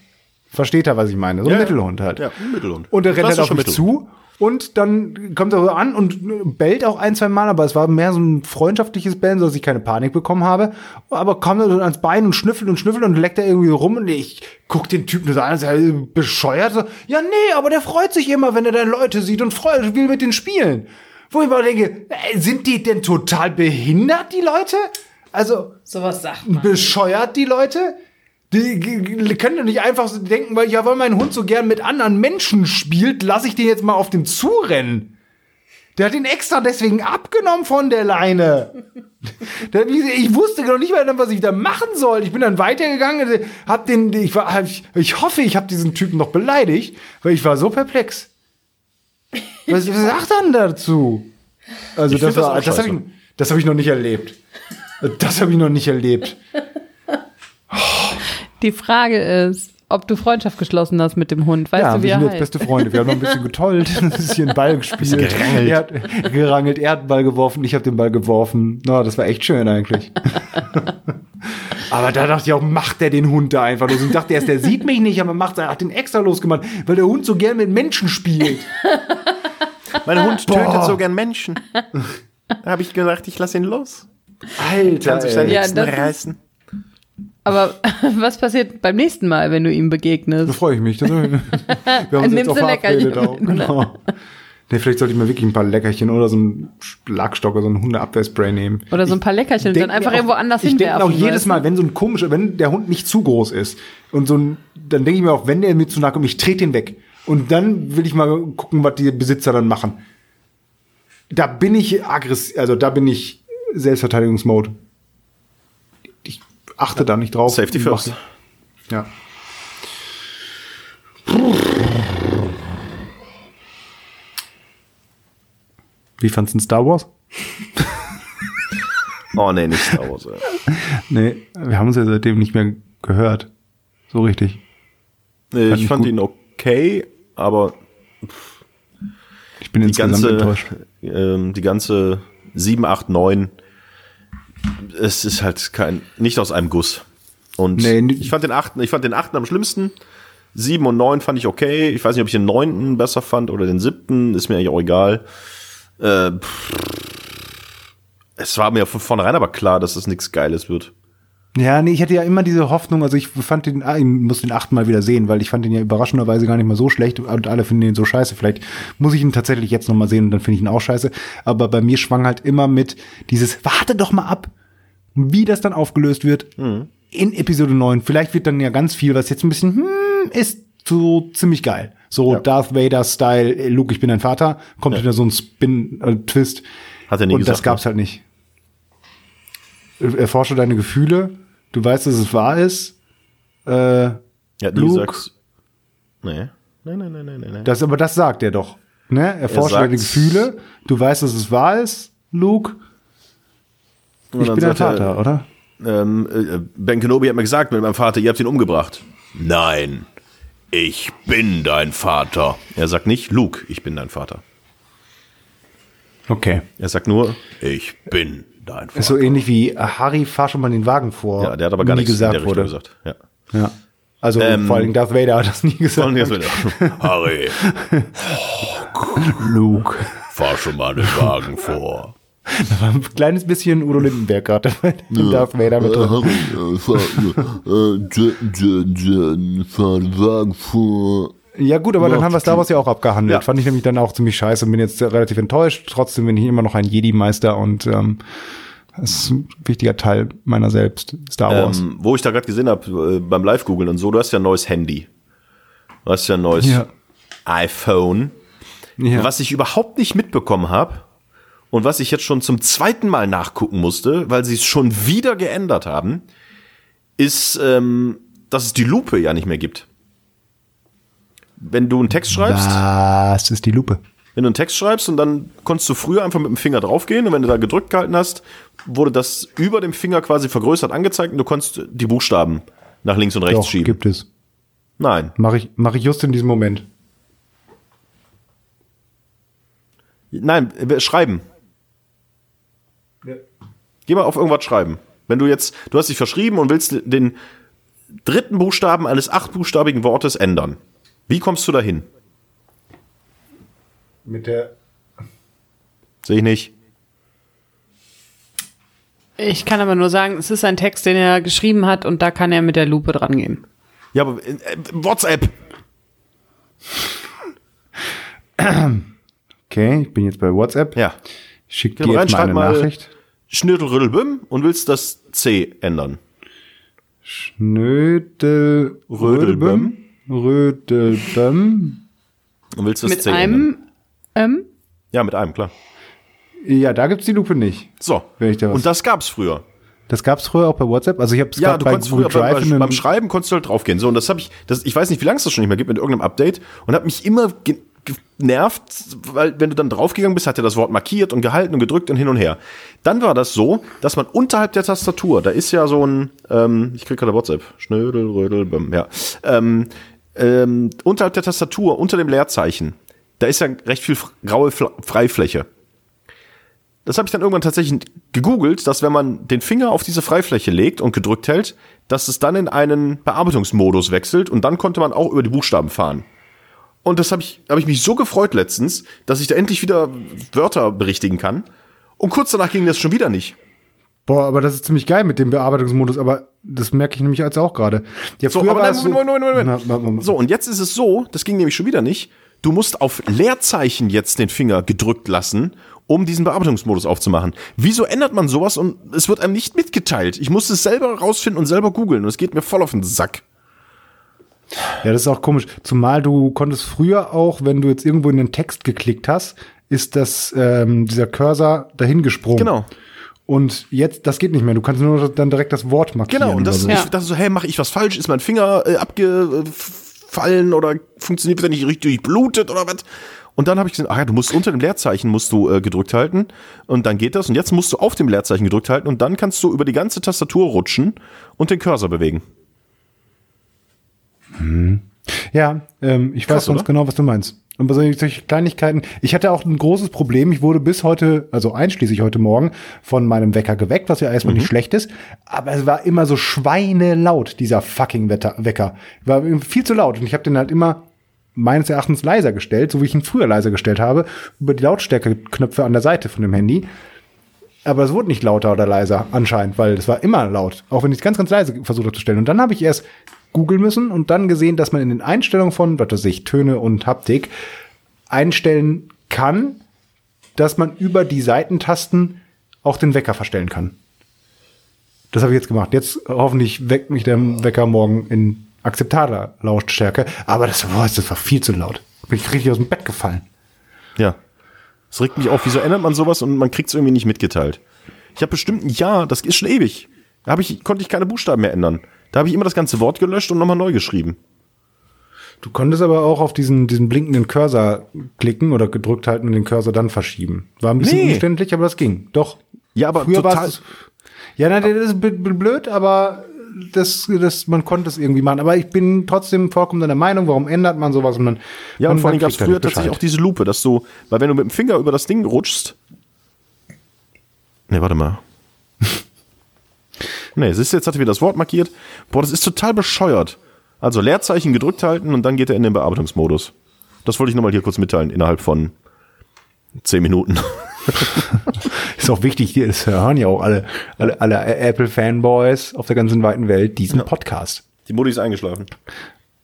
Versteht er, was ich meine? So ein
Ja.
Mittelhund halt.
Ja, ein Mittelhund.
Und er rennt halt auf mich zu und dann kommt er so an und bellt auch ein, zwei Mal, aber es war mehr so ein freundschaftliches Bellen, so dass ich keine Panik bekommen habe. Aber kommt er so ans Bein und schnüffelt und schnüffelt und leckt er irgendwie rum und ich guck den Typen so an und sage, bescheuert. So, ja, nee, aber der freut sich immer, wenn er dann Leute sieht und freut, will mit denen spielen. Wo ich mal denke, äh, sind die denn total behindert, die Leute? Also,
Sowas sagt man.
bescheuert, die Leute? Die g- g- können doch nicht einfach so denken, weil ja, weil mein Hund so gern mit anderen Menschen spielt, lasse ich den jetzt mal auf den zurennen. Der hat den extra deswegen abgenommen von der Leine. [LAUGHS] Ich wusste noch nicht mal, was ich da machen soll. Ich bin dann weitergegangen, hab den, ich war, ich, ich hoffe, ich habe diesen Typen noch beleidigt, weil ich war so perplex. Was, was sagt er denn dazu? Also
Ich
das,
das
war, das habe ich, das hab ich noch nicht erlebt. Das habe ich noch nicht erlebt. [LAUGHS]
Die Frage ist, ob du Freundschaft geschlossen hast mit dem Hund. Weißt
ja,
du, wie
wir
er
sind jetzt
heißt?
beste Freunde. Wir haben noch ein bisschen getollt, [LAUGHS] ein bisschen Ball gespielt.
gerangelt.
Er hat gerangelt, er hat den Ball geworfen, ich habe den Ball geworfen. Na, das war echt schön eigentlich. [LAUGHS] aber da dachte ich auch, macht der den Hund da einfach los? Und ich dachte erst, der sieht mich nicht, aber macht er hat den extra losgemacht, weil der Hund so gern mit Menschen spielt.
Mein Hund tötet
Boah.
so gern Menschen. Da habe ich gesagt, ich lasse ihn los.
Alter,
Kann sich
Ja,
Nächsten
das ist-
reißen.
Aber [LAUGHS] was passiert beim nächsten Mal, wenn du ihm
Da
begegnest?
freue ich mich. Das, [LAUGHS] wir haben [LAUGHS] uns
Nimmst
jetzt auch
Leckerchen
verabredet auch.
ne?
Genau. Nee, vielleicht sollte ich mir wirklich ein paar Leckerchen oder so einen Schlagstock oder so einen Hundeabwehrspray nehmen.
Oder so ein paar Leckerchen und dann einfach
auch-
irgendwo anders
Ich denke mir
hinwerfen.
auch jedes? Mal, wenn so ein komischer, wenn der Hund nicht zu groß ist und so ein, dann denke ich mir auch, wenn der mir zu nahe kommt, ich trete den weg. Und dann will ich mal gucken, was die Besitzer dann machen. Da bin ich aggressiv, also da bin ich Selbstverteidigungsmode. Achte da nicht drauf.
Safety first.
Ja. Wie fandst du denn Star Wars? [LAUGHS]
Oh nee, nicht Star Wars. ey.
Nee, wir haben uns ja seitdem nicht mehr gehört. So richtig.
Nee,
Fand
ich
ich
fand
gut.
ihn okay, aber
Ich bin
die
insgesamt
ganze,
enttäuscht.
ähm, die ganze 7, 8, 9, es ist halt kein, nicht aus einem Guss. Und
Nee,
ich fand den achten, ich fand den achten am schlimmsten. Sieben und neun fand ich okay. Ich weiß nicht, ob ich den neunten besser fand oder den siebten, ist mir eigentlich auch egal. Äh, pff, es war mir von vornherein aber klar, dass das nichts Geiles wird.
Ja, nee, ich hatte ja immer diese Hoffnung, also ich fand den, ah, ich muss den achten mal wieder sehen, weil ich fand den ja überraschenderweise gar nicht mal so schlecht und alle finden den so scheiße. Vielleicht muss ich ihn tatsächlich jetzt noch mal sehen und dann finde ich ihn auch scheiße. Aber bei mir schwang halt immer mit dieses, warte doch mal ab, wie das dann aufgelöst wird in Episode 9. Vielleicht wird dann ja ganz viel, was jetzt ein bisschen, hm, ist so ziemlich geil. So Darth Vader-Style, äh, Luke, ich bin dein Vater, kommt wieder so ein Spin-Twist.
Hat er nie
und
gesagt,
das gab's
ne?
halt nicht. Erforsche deine Gefühle. Du weißt, dass es wahr ist. Äh,
Ja, nie
Luke.
sagst. Nee. Nee, nee, nee, nee, nee, nee.
das, aber das sagt er doch. Ne? Erforsche deine
sagt's.
Gefühle. Du weißt, dass es wahr ist, Luke. Ich bin dein
sagt er,
Vater, oder?
Ähm, äh, Ben Kenobi hat mir gesagt mit meinem Vater, ihr habt ihn umgebracht. Nein, ich bin dein Vater. Er sagt nicht, Luke, ich bin dein Vater.
Okay.
Er sagt nur, ich bin dein Vater.
Ist so ähnlich wie äh, Harry, fahr schon mal den Wagen vor.
ja, der hat aber gar nichts
gesagt
in der Richtung
wurde.
gesagt. Ja.
Ja. Also
Ähm,
vor allem Darth Vader hat das nie gesagt.
Wieder, [LAUGHS] Harry,
Luke.
fahr schon mal den Wagen vor.
Da war ein kleines bisschen Udo Lindenberg gerade dabei. Und Darth Vader mit drin. Ja gut, aber dann haben wir Star Wars ja auch abgehandelt.
Ja.
Fand ich nämlich dann auch ziemlich scheiße und bin jetzt relativ enttäuscht. Trotzdem bin ich immer noch ein Jedi-Meister und ähm, das ist ein wichtiger Teil meiner selbst, Star Wars.
Ähm, wo ich da gerade gesehen habe, äh, beim Live-Googeln und so, du hast ja ein neues Handy. Du hast ja ein neues
Ja.
iPhone.
ja.
Was ich überhaupt nicht mitbekommen habe und was ich jetzt schon zum zweiten Mal nachgucken musste, weil sie es schon wieder geändert haben, ist, ähm, dass es die Lupe ja nicht mehr gibt. Wenn du einen Text schreibst,
Was ist die Lupe?
wenn du einen Text schreibst und dann konntest du früher einfach mit dem Finger draufgehen und wenn du da gedrückt gehalten hast, wurde das über dem Finger quasi vergrößert angezeigt und du konntest die Buchstaben nach links und rechts
Doch,
schieben.
gibt es.
Nein.
Mache ich, mach ich just in diesem Moment.
Nein, äh, schreiben. Geh mal auf irgendwas schreiben. Wenn du jetzt, du hast dich verschrieben und willst den dritten Buchstaben eines achtbuchstabigen Wortes ändern. Wie kommst du dahin?
Mit der.
Sehe ich nicht.
Ich kann aber nur sagen, es ist ein Text, den er geschrieben hat und da kann er mit der Lupe dran gehen.
Ja, aber äh, WhatsApp.
Okay, ich bin jetzt bei WhatsApp.
Ja.
Ich schicke dir jetzt mal eine
mal-
Nachricht.
Schnürtelrüttelbüm und willst das C ändern.
Schnödel.
Rödelböm.
Rödelböm.
Und willst das
Mit
C ändern.
einem ähm,
Ja, mit einem, klar.
Ja, da gibt's die Lupe nicht.
So.
Wenn ich da was-
und das gab's früher.
Das gab's früher auch bei WhatsApp. Also ich habe es
Ja, du
bei
konntest
Google
früher beim,
Drive
beim, beim Schreiben konntest du halt draufgehen. So, und das habe ich, das, ich weiß nicht, wie lange es das schon nicht mehr gibt mit irgendeinem Update und habe mich immer ge- genervt, weil wenn du dann draufgegangen bist, hat er das Wort markiert und gehalten und gedrückt und hin und her. Dann war das so, dass man unterhalb der Tastatur, da ist ja so ein, ähm, ich krieg gerade WhatsApp, Schnödel, Rödel, bim, ja, ähm, ähm, unterhalb der Tastatur, unter dem Leerzeichen, da ist ja recht viel graue Fl Freifläche. Das habe ich dann irgendwann tatsächlich gegoogelt, dass wenn man den Finger auf diese Freifläche legt und gedrückt hält, dass es dann in einen Bearbeitungsmodus wechselt und dann konnte man auch über die Buchstaben fahren. Und das habe ich, hab ich mich so gefreut letztens, dass ich da endlich wieder Wörter berichtigen kann. Und kurz danach ging das schon wieder nicht.
Boah, aber das ist ziemlich geil mit dem Bearbeitungsmodus, aber das merke ich nämlich jetzt auch gerade. Ja,
So, aber
so,
Moment, Moment, Moment, So, und jetzt ist es so, das ging nämlich schon wieder nicht. Du musst auf Leerzeichen jetzt den Finger gedrückt lassen, um diesen Bearbeitungsmodus aufzumachen. Wieso ändert man sowas und es wird einem nicht mitgeteilt? Ich musste es selber rausfinden und selber googeln und es geht mir voll auf den Sack.
Ja, das ist auch komisch. Zumal du konntest früher auch, wenn du jetzt irgendwo in den Text geklickt hast, ist das ähm, dieser Cursor dahin gesprungen.
Genau.
Und jetzt, das geht nicht mehr. Du kannst nur dann direkt das Wort markieren.
Genau, und das,
oder
ich
so.
Ja.
dachte so, hey, mache ich was falsch? Ist mein Finger äh, abgefallen oder funktioniert wieder nicht richtig blutet oder was? Und dann habe ich gesehen, ach ja, du musst unter dem Leerzeichen musst du äh, gedrückt halten und dann geht das und jetzt musst du auf dem Leerzeichen gedrückt halten und dann kannst du über die ganze Tastatur rutschen und den Cursor bewegen.
Ja, ähm, ich
Krass,
weiß ganz
oder?
genau, was du meinst. Und bei solchen solchen Kleinigkeiten, ich hatte auch ein großes Problem. Ich wurde bis heute, also einschließlich heute Morgen, von meinem Wecker geweckt, was ja erstmal
Mhm.
nicht schlecht ist. Aber es war immer so schweinelaut, dieser fucking Wetter Wecker. War viel zu laut. Und ich habe den halt immer meines Erachtens leiser gestellt, so wie ich ihn früher leiser gestellt habe, über die Lautstärkeknöpfe an der Seite von dem Handy. Aber es wurde nicht lauter oder leiser, anscheinend, weil es war immer laut, auch wenn ich es ganz, ganz leise versucht habe zu stellen. Und dann habe ich erst googeln müssen und dann gesehen, dass man in den Einstellungen von, was weiß ich, Töne und Haptik einstellen kann, dass man über die Seitentasten auch den Wecker verstellen kann. Das habe ich jetzt gemacht. Jetzt hoffentlich weckt mich der Wecker morgen in akzeptabler Lautstärke. Aber das, boah, das war viel zu laut. Bin ich richtig aus dem Bett gefallen.
Ja. Das regt mich auf. Wieso ändert man sowas und man kriegt es irgendwie nicht mitgeteilt? Ich habe bestimmt ein Jahr, das ist schon ewig. Da hab ich, konnte ich keine Buchstaben mehr ändern. Da habe ich immer das ganze Wort gelöscht und nochmal neu geschrieben.
Du konntest aber auch auf diesen, diesen blinkenden Cursor klicken oder gedrückt halten und den Cursor dann verschieben. War ein bisschen
Nee.
umständlich, aber das ging. Doch.
Ja, aber
Früher war
total-
es. Ja, nein, das ist blöd, aber das, das, man konnte es irgendwie machen. Aber ich bin trotzdem vollkommen deiner Meinung, warum ändert man sowas? Und dann,
Ja, und vor allem gab es früher tatsächlich auch diese Lupe, dass du, weil wenn du mit dem Finger über das Ding rutschst. Ne, warte mal. Ne, siehst du, jetzt hat er wieder das Wort markiert. Boah, das ist total bescheuert. Also Leerzeichen gedrückt halten und dann geht er in den Bearbeitungsmodus. Das wollte ich nochmal hier kurz mitteilen, innerhalb von zehn Minuten. [LAUGHS]
Ist auch wichtig, hier ist, hören ja auch alle, alle, alle Apple-Fanboys auf der ganzen weiten Welt diesen Podcast.
Die Mutti ist eingeschlafen.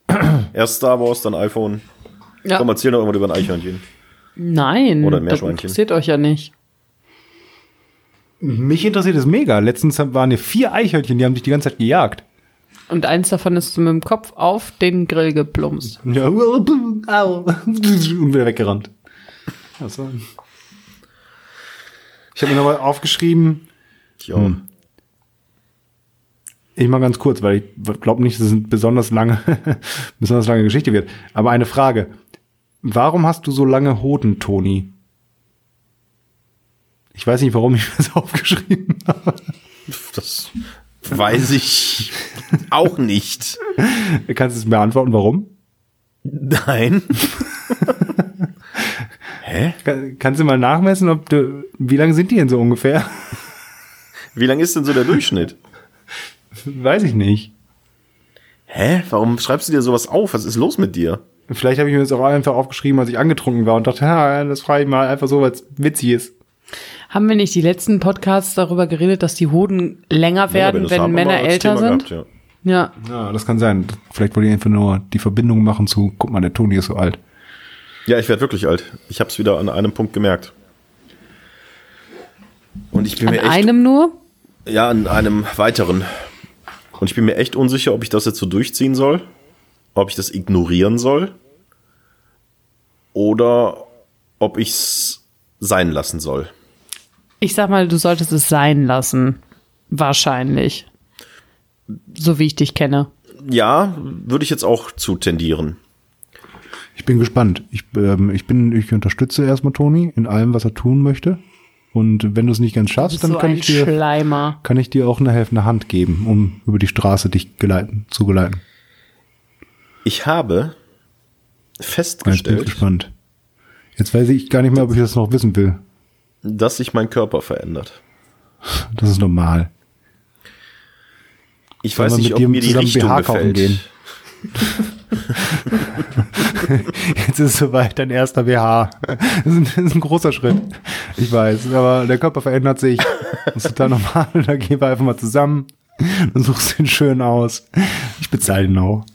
[CLEARS THROAT] Erst Star Wars, dann iPhone.
Ja.
Komm, erzähl doch irgendwas über ein Eichhörnchen.
Nein,
Oder ein
das
Meerschweinchen.
interessiert euch ja nicht.
Mich interessiert es mega. Letztens waren hier vier Eichhörnchen, die haben sich die ganze Zeit gejagt.
Und eins davon ist mit dem Kopf auf den Grill geplumpst.
Ja, au. und wieder weggerannt. War- Ich habe mir nochmal aufgeschrieben. Hm. ich mal ganz kurz, weil ich glaube nicht, dass es eine besonders lange, [LAUGHS] besonders lange Geschichte wird. Aber eine Frage. Warum hast du so lange Hoden, Toni? Ich weiß nicht, warum ich [LAUGHS] das aufgeschrieben habe.
Das weiß ich auch nicht.
Kannst du es mir beantworten, warum?
Nein. [LAUGHS] Hä?
Kann- Kannst du mal nachmessen, ob du, wie lange sind die denn so ungefähr?
Wie lang ist denn so der Durchschnitt?
Weiß ich nicht.
Hä? Warum schreibst du dir sowas auf? Was ist los mit dir?
Vielleicht habe ich mir das auch einfach aufgeschrieben, als ich angetrunken war und dachte, [LAUGHS] ja, das frage ich mal einfach so, weil es witzig ist.
Haben wir nicht die letzten Podcasts darüber geredet, dass die Hoden länger werden,
das
wenn Männer älter
Thema
sind?
gehabt, ja.
Ja.
Ja, das kann sein. Vielleicht wollte ich einfach nur die Verbindung machen zu, guck mal, der Toni ist so alt.
Ja, ich werde wirklich alt. Ich habe es wieder an einem Punkt gemerkt. Und ich bin
An
mir echt
einem nur?
ja an einem weiteren. Und ich bin mir echt unsicher, ob ich das jetzt so durchziehen soll, ob ich das ignorieren soll oder ob ich es sein lassen soll.
Ich sag mal, du solltest es sein lassen. Wahrscheinlich. So wie ich dich kenne.
Ja, würde ich jetzt auch zu tendieren.
Ich bin gespannt. Ich, ähm, ich bin, ich unterstütze erstmal Toni in allem, was er tun möchte. Und wenn du es nicht ganz schaffst, dann
so
kann ich dir,
Schleimer.
kann ich dir auch eine helfende Hand geben, um über die Straße dich geleiten, zu geleiten.
Ich habe
Jetzt bin ich
festgestellt,
gespannt. Jetzt weiß ich gar nicht mehr, ob ich das noch wissen will.
Dass sich mein Körper verändert.
Das ist normal.
Ich
Sollen
weiß nicht,
mit
ob
dir
mir die Richtung
BH
gefällt.
gehen? Jetzt ist es soweit, dein erster BH. Das ist, ein, das ist ein großer Schritt. Ich weiß, aber der Körper verändert sich. Das ist total normal. Da gehen wir einfach mal zusammen. Dann suchst du ihn schön aus. Ich bezahle ihn auch.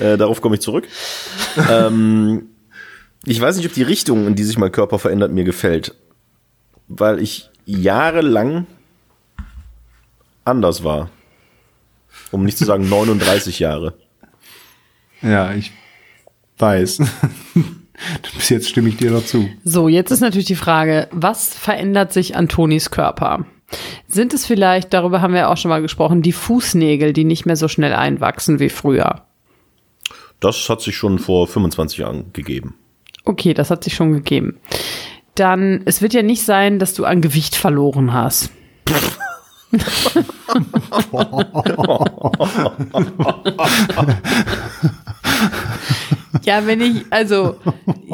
Äh, darauf komme ich zurück. ähm, ich weiß nicht, ob die Richtung, in die sich mein Körper verändert, mir gefällt. Weil ich jahrelang anders war. Um nicht zu sagen 39 Jahre.
Ja, ich weiß. [LAUGHS] Bis jetzt stimme ich dir noch zu.
So, jetzt ist natürlich die Frage, was verändert sich an Tonis Körper? Sind es vielleicht, darüber haben wir auch schon mal gesprochen, die Fußnägel, die nicht mehr so schnell einwachsen wie früher?
Das hat sich schon vor 25 Jahren gegeben.
Okay, das hat sich schon gegeben. Dann, es wird ja nicht sein, dass du an Gewicht verloren hast. ja, wenn ich, also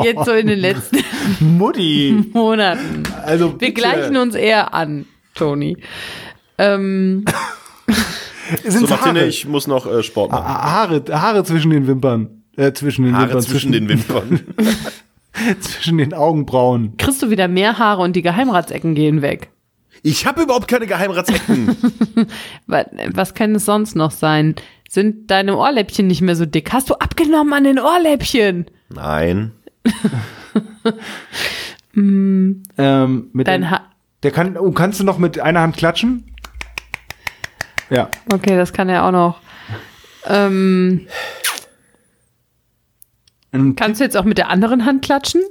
jetzt so in den letzten
Mutti!
Monaten.
Also
Wir
bitte.
gleichen uns eher an, Toni. Ähm,
Sind
So, Martine,
Haare.
ich muss noch äh, Sport machen.
Haare, Haare zwischen den Wimpern. Äh, zwischen den
Haare
Wimpern.
zwischen den Wimpern. [LAUGHS] [LAUGHS]
zwischen den Augenbrauen.
kriegst du wieder mehr Haare und die Geheimratsecken gehen weg.
Ich habe überhaupt keine Geheimratsecken. [LAUGHS]
Wa- Was kann es sonst noch sein? Sind deine Ohrläppchen nicht mehr so dick? Hast du abgenommen an den Ohrläppchen?
Nein. [LAUGHS]
Ähm, mit
Dein ha
der kann, oh, kannst du noch mit einer Hand klatschen? Ja.
Okay, das kann er auch noch. Ähm, kannst du jetzt auch mit der anderen Hand klatschen?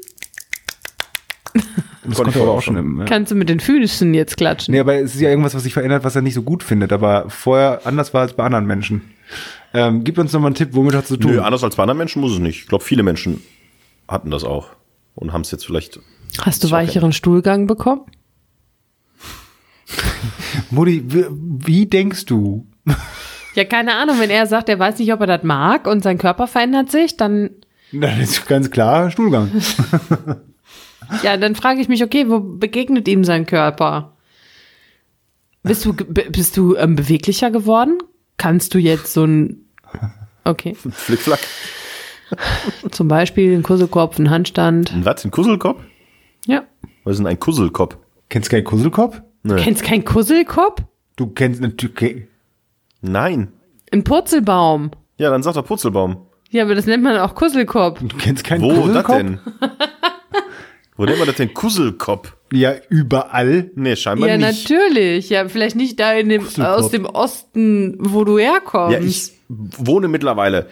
das
Konnte
konnte
ich
er aber
auch
schon. Im, ja.
Kannst du mit den Füßen jetzt klatschen?
Nee, aber es ist ja irgendwas, was sich verändert, was er nicht so gut findet, aber vorher anders war als bei anderen Menschen. Ähm, gib uns noch mal einen Tipp, womit hat es zu tun?
Nö, anders als bei anderen Menschen muss es nicht. Ich glaube, viele Menschen hatten das auch. Und haben es jetzt vielleicht.
Hast du weicheren Stuhlgang bekommen? [LAUGHS]
Mutti, wie, wie denkst du?
Ja, keine Ahnung. Wenn er sagt, er weiß nicht, ob er das mag und sein Körper verändert sich, dann,
Das ist ganz klar Stuhlgang. [LAUGHS]
ja, dann frage ich mich, okay, wo begegnet ihm sein Körper? Bist du, bist du ähm, beweglicher geworden? Kannst du jetzt so ein, okay, [LAUGHS]
Flickflack.
zum Beispiel einen Kusselkopf, einen Handstand,
Ein was? Ein Kusselkopf?
ja.
Was ist denn ein Kusselkopf?
Kennst du keinen Kusselkopf?
Du kennst keinen Kusselkopf?
Du kennst natürlich.
Nein.
Ein Purzelbaum.
Ja, dann sagt er Purzelbaum.
Ja, aber das nennt man auch Kusselkopf.
Du kennst keinen
Wo das
Kusselkopf?
denn? Wo nennt man das denn Kusselkopf?
Ja, überall.
Nee, scheinbar
Ja,
nicht.
natürlich. Ja, vielleicht nicht da in dem, aus dem Osten, wo du herkommst.
Ja, ich wohne mittlerweile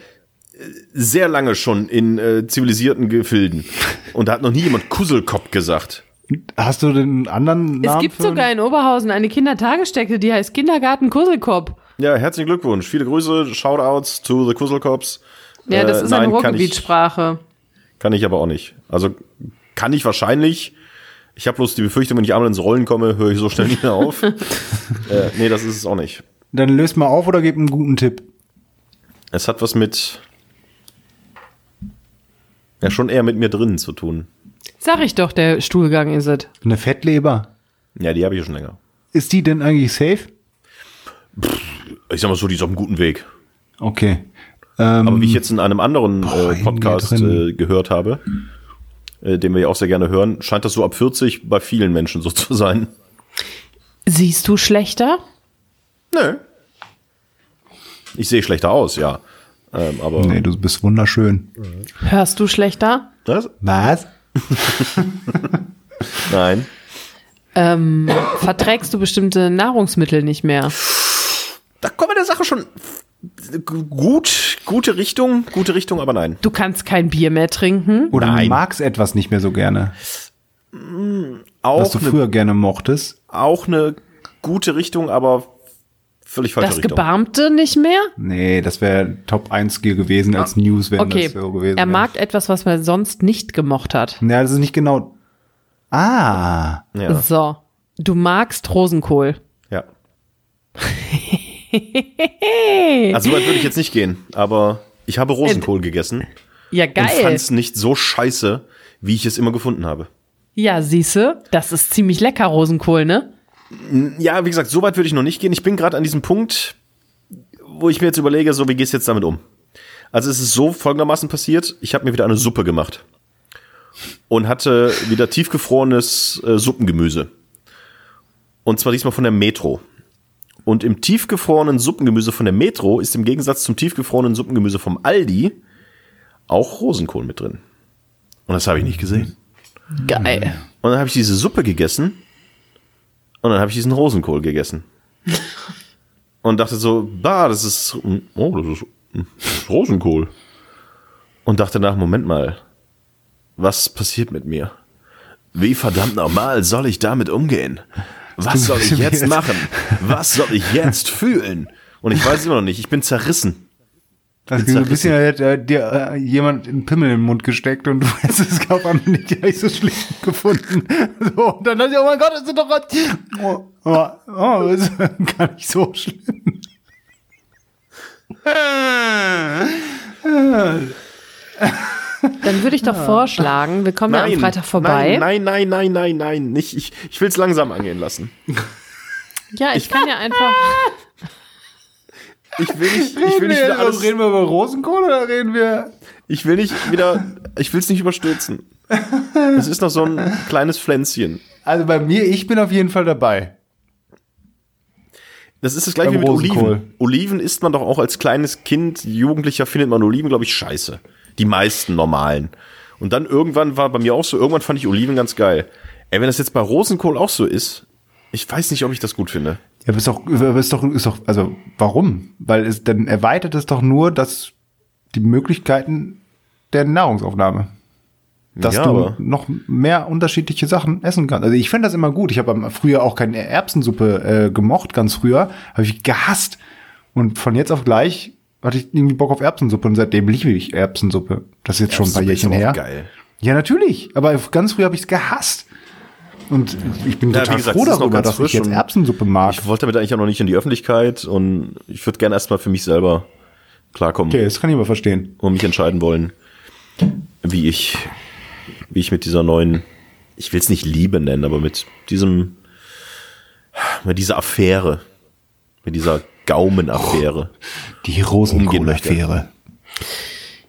äh, sehr lange schon in äh, zivilisierten Gefilden. Und da hat noch nie jemand Kusselkopf gesagt.
Hast du den anderen Namen?
es gibt
für-
sogar in Oberhausen eine Kindertagesstätte, die heißt Kindergarten Kusselkopf.
Ja, herzlichen Glückwunsch. Viele Grüße, Shoutouts to the Kusselkops.
Ja, das
Äh,
ist
nein,
eine
kann
Ruhrgebietssprache.
Kann ich aber auch nicht. Also kann ich wahrscheinlich. Ich habe bloß die Befürchtung, wenn ich einmal ins Rollen komme, höre ich so schnell nicht mehr auf. [LAUGHS] äh, nee, das ist es auch nicht.
Dann löst mal auf oder gib einen guten Tipp.
Es hat was mit. Ja, schon eher mit mir drin zu tun.
Sag ich doch, der Stuhlgang ist es.
Eine Fettleber.
Ja, die habe ich ja schon länger.
Ist die denn eigentlich safe?
Ich sag mal so, die ist auf einem guten Weg.
Okay. Ähm,
Aber wie ich jetzt in einem anderen
Boah,
äh, Podcast äh, gehört habe, äh, den wir ja auch sehr gerne hören, scheint das so ab 40 bei vielen Menschen so zu sein.
Siehst du schlechter?
Nö. Ich sehe schlechter aus, ja. Ähm, aber
nee, du bist wunderschön.
Hörst du schlechter?
das?
Was? [LAUGHS]
Nein.
Ähm, verträgst du bestimmte Nahrungsmittel nicht mehr?
Da kommen wir der Sache schon gut, gute Richtung, gute Richtung, aber nein.
Du kannst kein Bier mehr trinken?
Oder du
Nein.
magst etwas nicht mehr so gerne, was
Auch
du
eine,
früher gerne mochtest.
auch eine gute Richtung, aber völlig falsche
Das
Richtung.
Gebarmte nicht mehr?
Nee, das wäre Top 1 Skill gewesen als News, wenn
Okay,
das so gewesen
er
wäre.
mag etwas, was man sonst nicht gemocht hat.
Ja, das ist nicht genau. Ah.
Ja,
So, du magst Rosenkohl.
ja. [LAUGHS] [LAUGHS] Also weit würde ich jetzt nicht gehen, aber ich habe Rosenkohl gegessen
Ja,
und
geil.
fand es nicht so scheiße, wie ich es immer gefunden habe.
Ja, siehste, das ist ziemlich lecker, Rosenkohl, ne?
Ja, wie gesagt, so weit würde ich noch nicht gehen. Ich bin gerade an diesem Punkt, wo ich mir jetzt überlege, so wie gehst du jetzt damit um? Also es ist so folgendermaßen passiert, ich habe mir wieder eine Suppe gemacht und hatte wieder tiefgefrorenes äh, Suppengemüse. Und zwar diesmal von der Metro. Und im tiefgefrorenen Suppengemüse von der Metro ist im Gegensatz zum tiefgefrorenen Suppengemüse vom Aldi auch Rosenkohl mit drin. Und das habe ich nicht gesehen.
Geil.
Und dann habe ich diese Suppe gegessen und dann habe ich diesen Rosenkohl gegessen. [LAUGHS] und dachte so, bah, das ist, oh, das ist, das ist Rosenkohl. Und dachte nach, Moment mal, was passiert mit mir? Wie verdammt normal soll ich damit umgehen? Was soll ich jetzt machen? Was soll ich jetzt [LAUGHS] fühlen? Und ich weiß immer noch nicht, ich bin zerrissen.
Das
Bin
ist ein bisschen, hätte äh, dir äh, jemand einen Pimmel in den Mund gesteckt und du [LAUGHS] hättest es auf einmal nicht gleich so schlimm gefunden. [LAUGHS] So, und dann dachte ich, oh mein Gott, das ist doch grad, oh, oh, oh, das ist gar nicht so schlimm.
Dann würde ich doch vorschlagen, wir kommen ja am Freitag vorbei.
Nein, nein, nein, nein, nein, nein. Nicht, ich, ich will es langsam angehen lassen.
Ja, ich kann ja einfach.
Ich will nicht, ich will nicht wieder alles,
reden wir über Rosenkohl oder reden wir?
ich will nicht wieder, ich will es nicht überstürzen. Es ist noch so ein kleines Pflänzchen.
Also bei mir, ich bin auf jeden Fall dabei.
Das ist das gleiche
Beim
wie mit
Rosenkohl.
Oliven. Oliven isst man doch auch als kleines Kind, Jugendlicher findet man Oliven, glaube ich, scheiße. Die meisten normalen. Und dann irgendwann war bei mir auch so, irgendwann fand ich Oliven ganz geil. Ey, wenn das jetzt bei Rosenkohl auch so ist, ich weiß nicht, ob ich das gut finde.
Ja, aber ist doch, aber ist doch, ist doch, also warum? Weil es dann erweitert es doch nur, dass die Möglichkeiten der Nahrungsaufnahme. Dass
Ja,
du noch mehr unterschiedliche Sachen essen kannst. Also ich finde das immer gut. Ich habe früher auch keine Erbsensuppe äh, gemocht, ganz früher. Habe ich gehasst. Und von jetzt auf gleich hatte ich irgendwie Bock auf Erbsensuppe und seitdem liebe ich Erbsensuppe. Das ist jetzt schon ein paar Jährchen her.
Geil.
Ja, natürlich. Aber ganz früher habe ich es gehasst. Und ich bin
Ja,
total
gesagt,
froh darüber, dass ich jetzt Erbsensuppe mag.
Ich wollte damit eigentlich auch noch nicht in die Öffentlichkeit und ich würde gerne erstmal für mich selber klarkommen
Okay, das kann ich aber verstehen.
und mich entscheiden wollen, wie ich, wie ich mit dieser neuen, ich will es nicht Liebe nennen, aber mit diesem, mit dieser Affäre, mit dieser Gaumenaffäre.
Die
Umgehen möchte.
Rosenkohl-Affäre.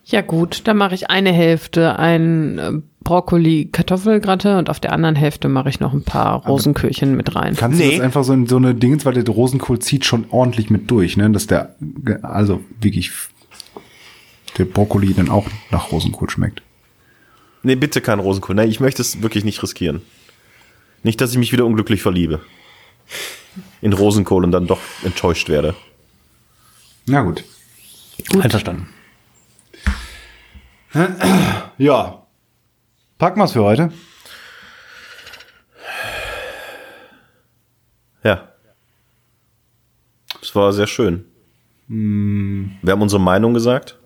Ja gut, dann mache ich eine Hälfte ein äh, Brokkoli, Kartoffelgratte und auf der anderen Hälfte mache ich noch ein paar Rosenkühlchen mit rein.
Kannst du
Nee.
das einfach so in so eine Dingens, weil der Rosenkohl zieht schon ordentlich mit durch, ne? Dass der, also wirklich, der Brokkoli dann auch nach Rosenkohl schmeckt.
Nee, bitte kein Rosenkohl. Nee, ich möchte es wirklich nicht riskieren. Nicht, dass ich mich wieder unglücklich verliebe. In Rosenkohl und dann doch enttäuscht werde.
Na gut. Einverstanden. [CLEARS THROAT] Ja. Packen wir's für heute.
Ja. Es war sehr schön. Wir haben unsere Meinung gesagt.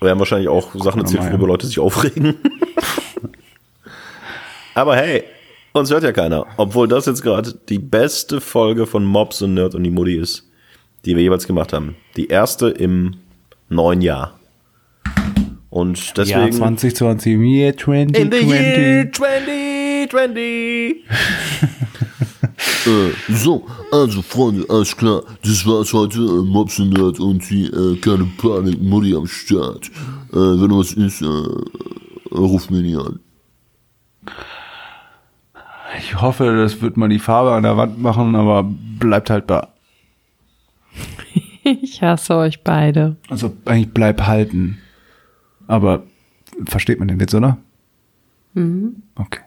Wir haben wahrscheinlich auch Sachen erzählt, worüber. Leute sich aufregen. [LAUGHS] Aber hey, uns hört ja keiner. Obwohl das jetzt gerade die beste Folge von Mobs und Nerd und die Mutti ist, die wir jeweils gemacht haben. Die erste im neuen Jahr. Und
Ja,
deswegen.
2020, year 2020.
In the year 2020.
Äh, [LAUGHS] so, also Freunde, alles klar. Das war's heute. Äh, Mobs und Nerd und die äh, keine Panik, Mutti am Start. Äh, wenn was ist, äh, ruf mich nicht an.
Ich hoffe, das wird mal die Farbe an der Wand machen, aber bleibt halt da. [LAUGHS]
Ich hasse euch beide.
Also eigentlich bleib halten. Aber versteht man den Witz, oder? Mhm. Okay.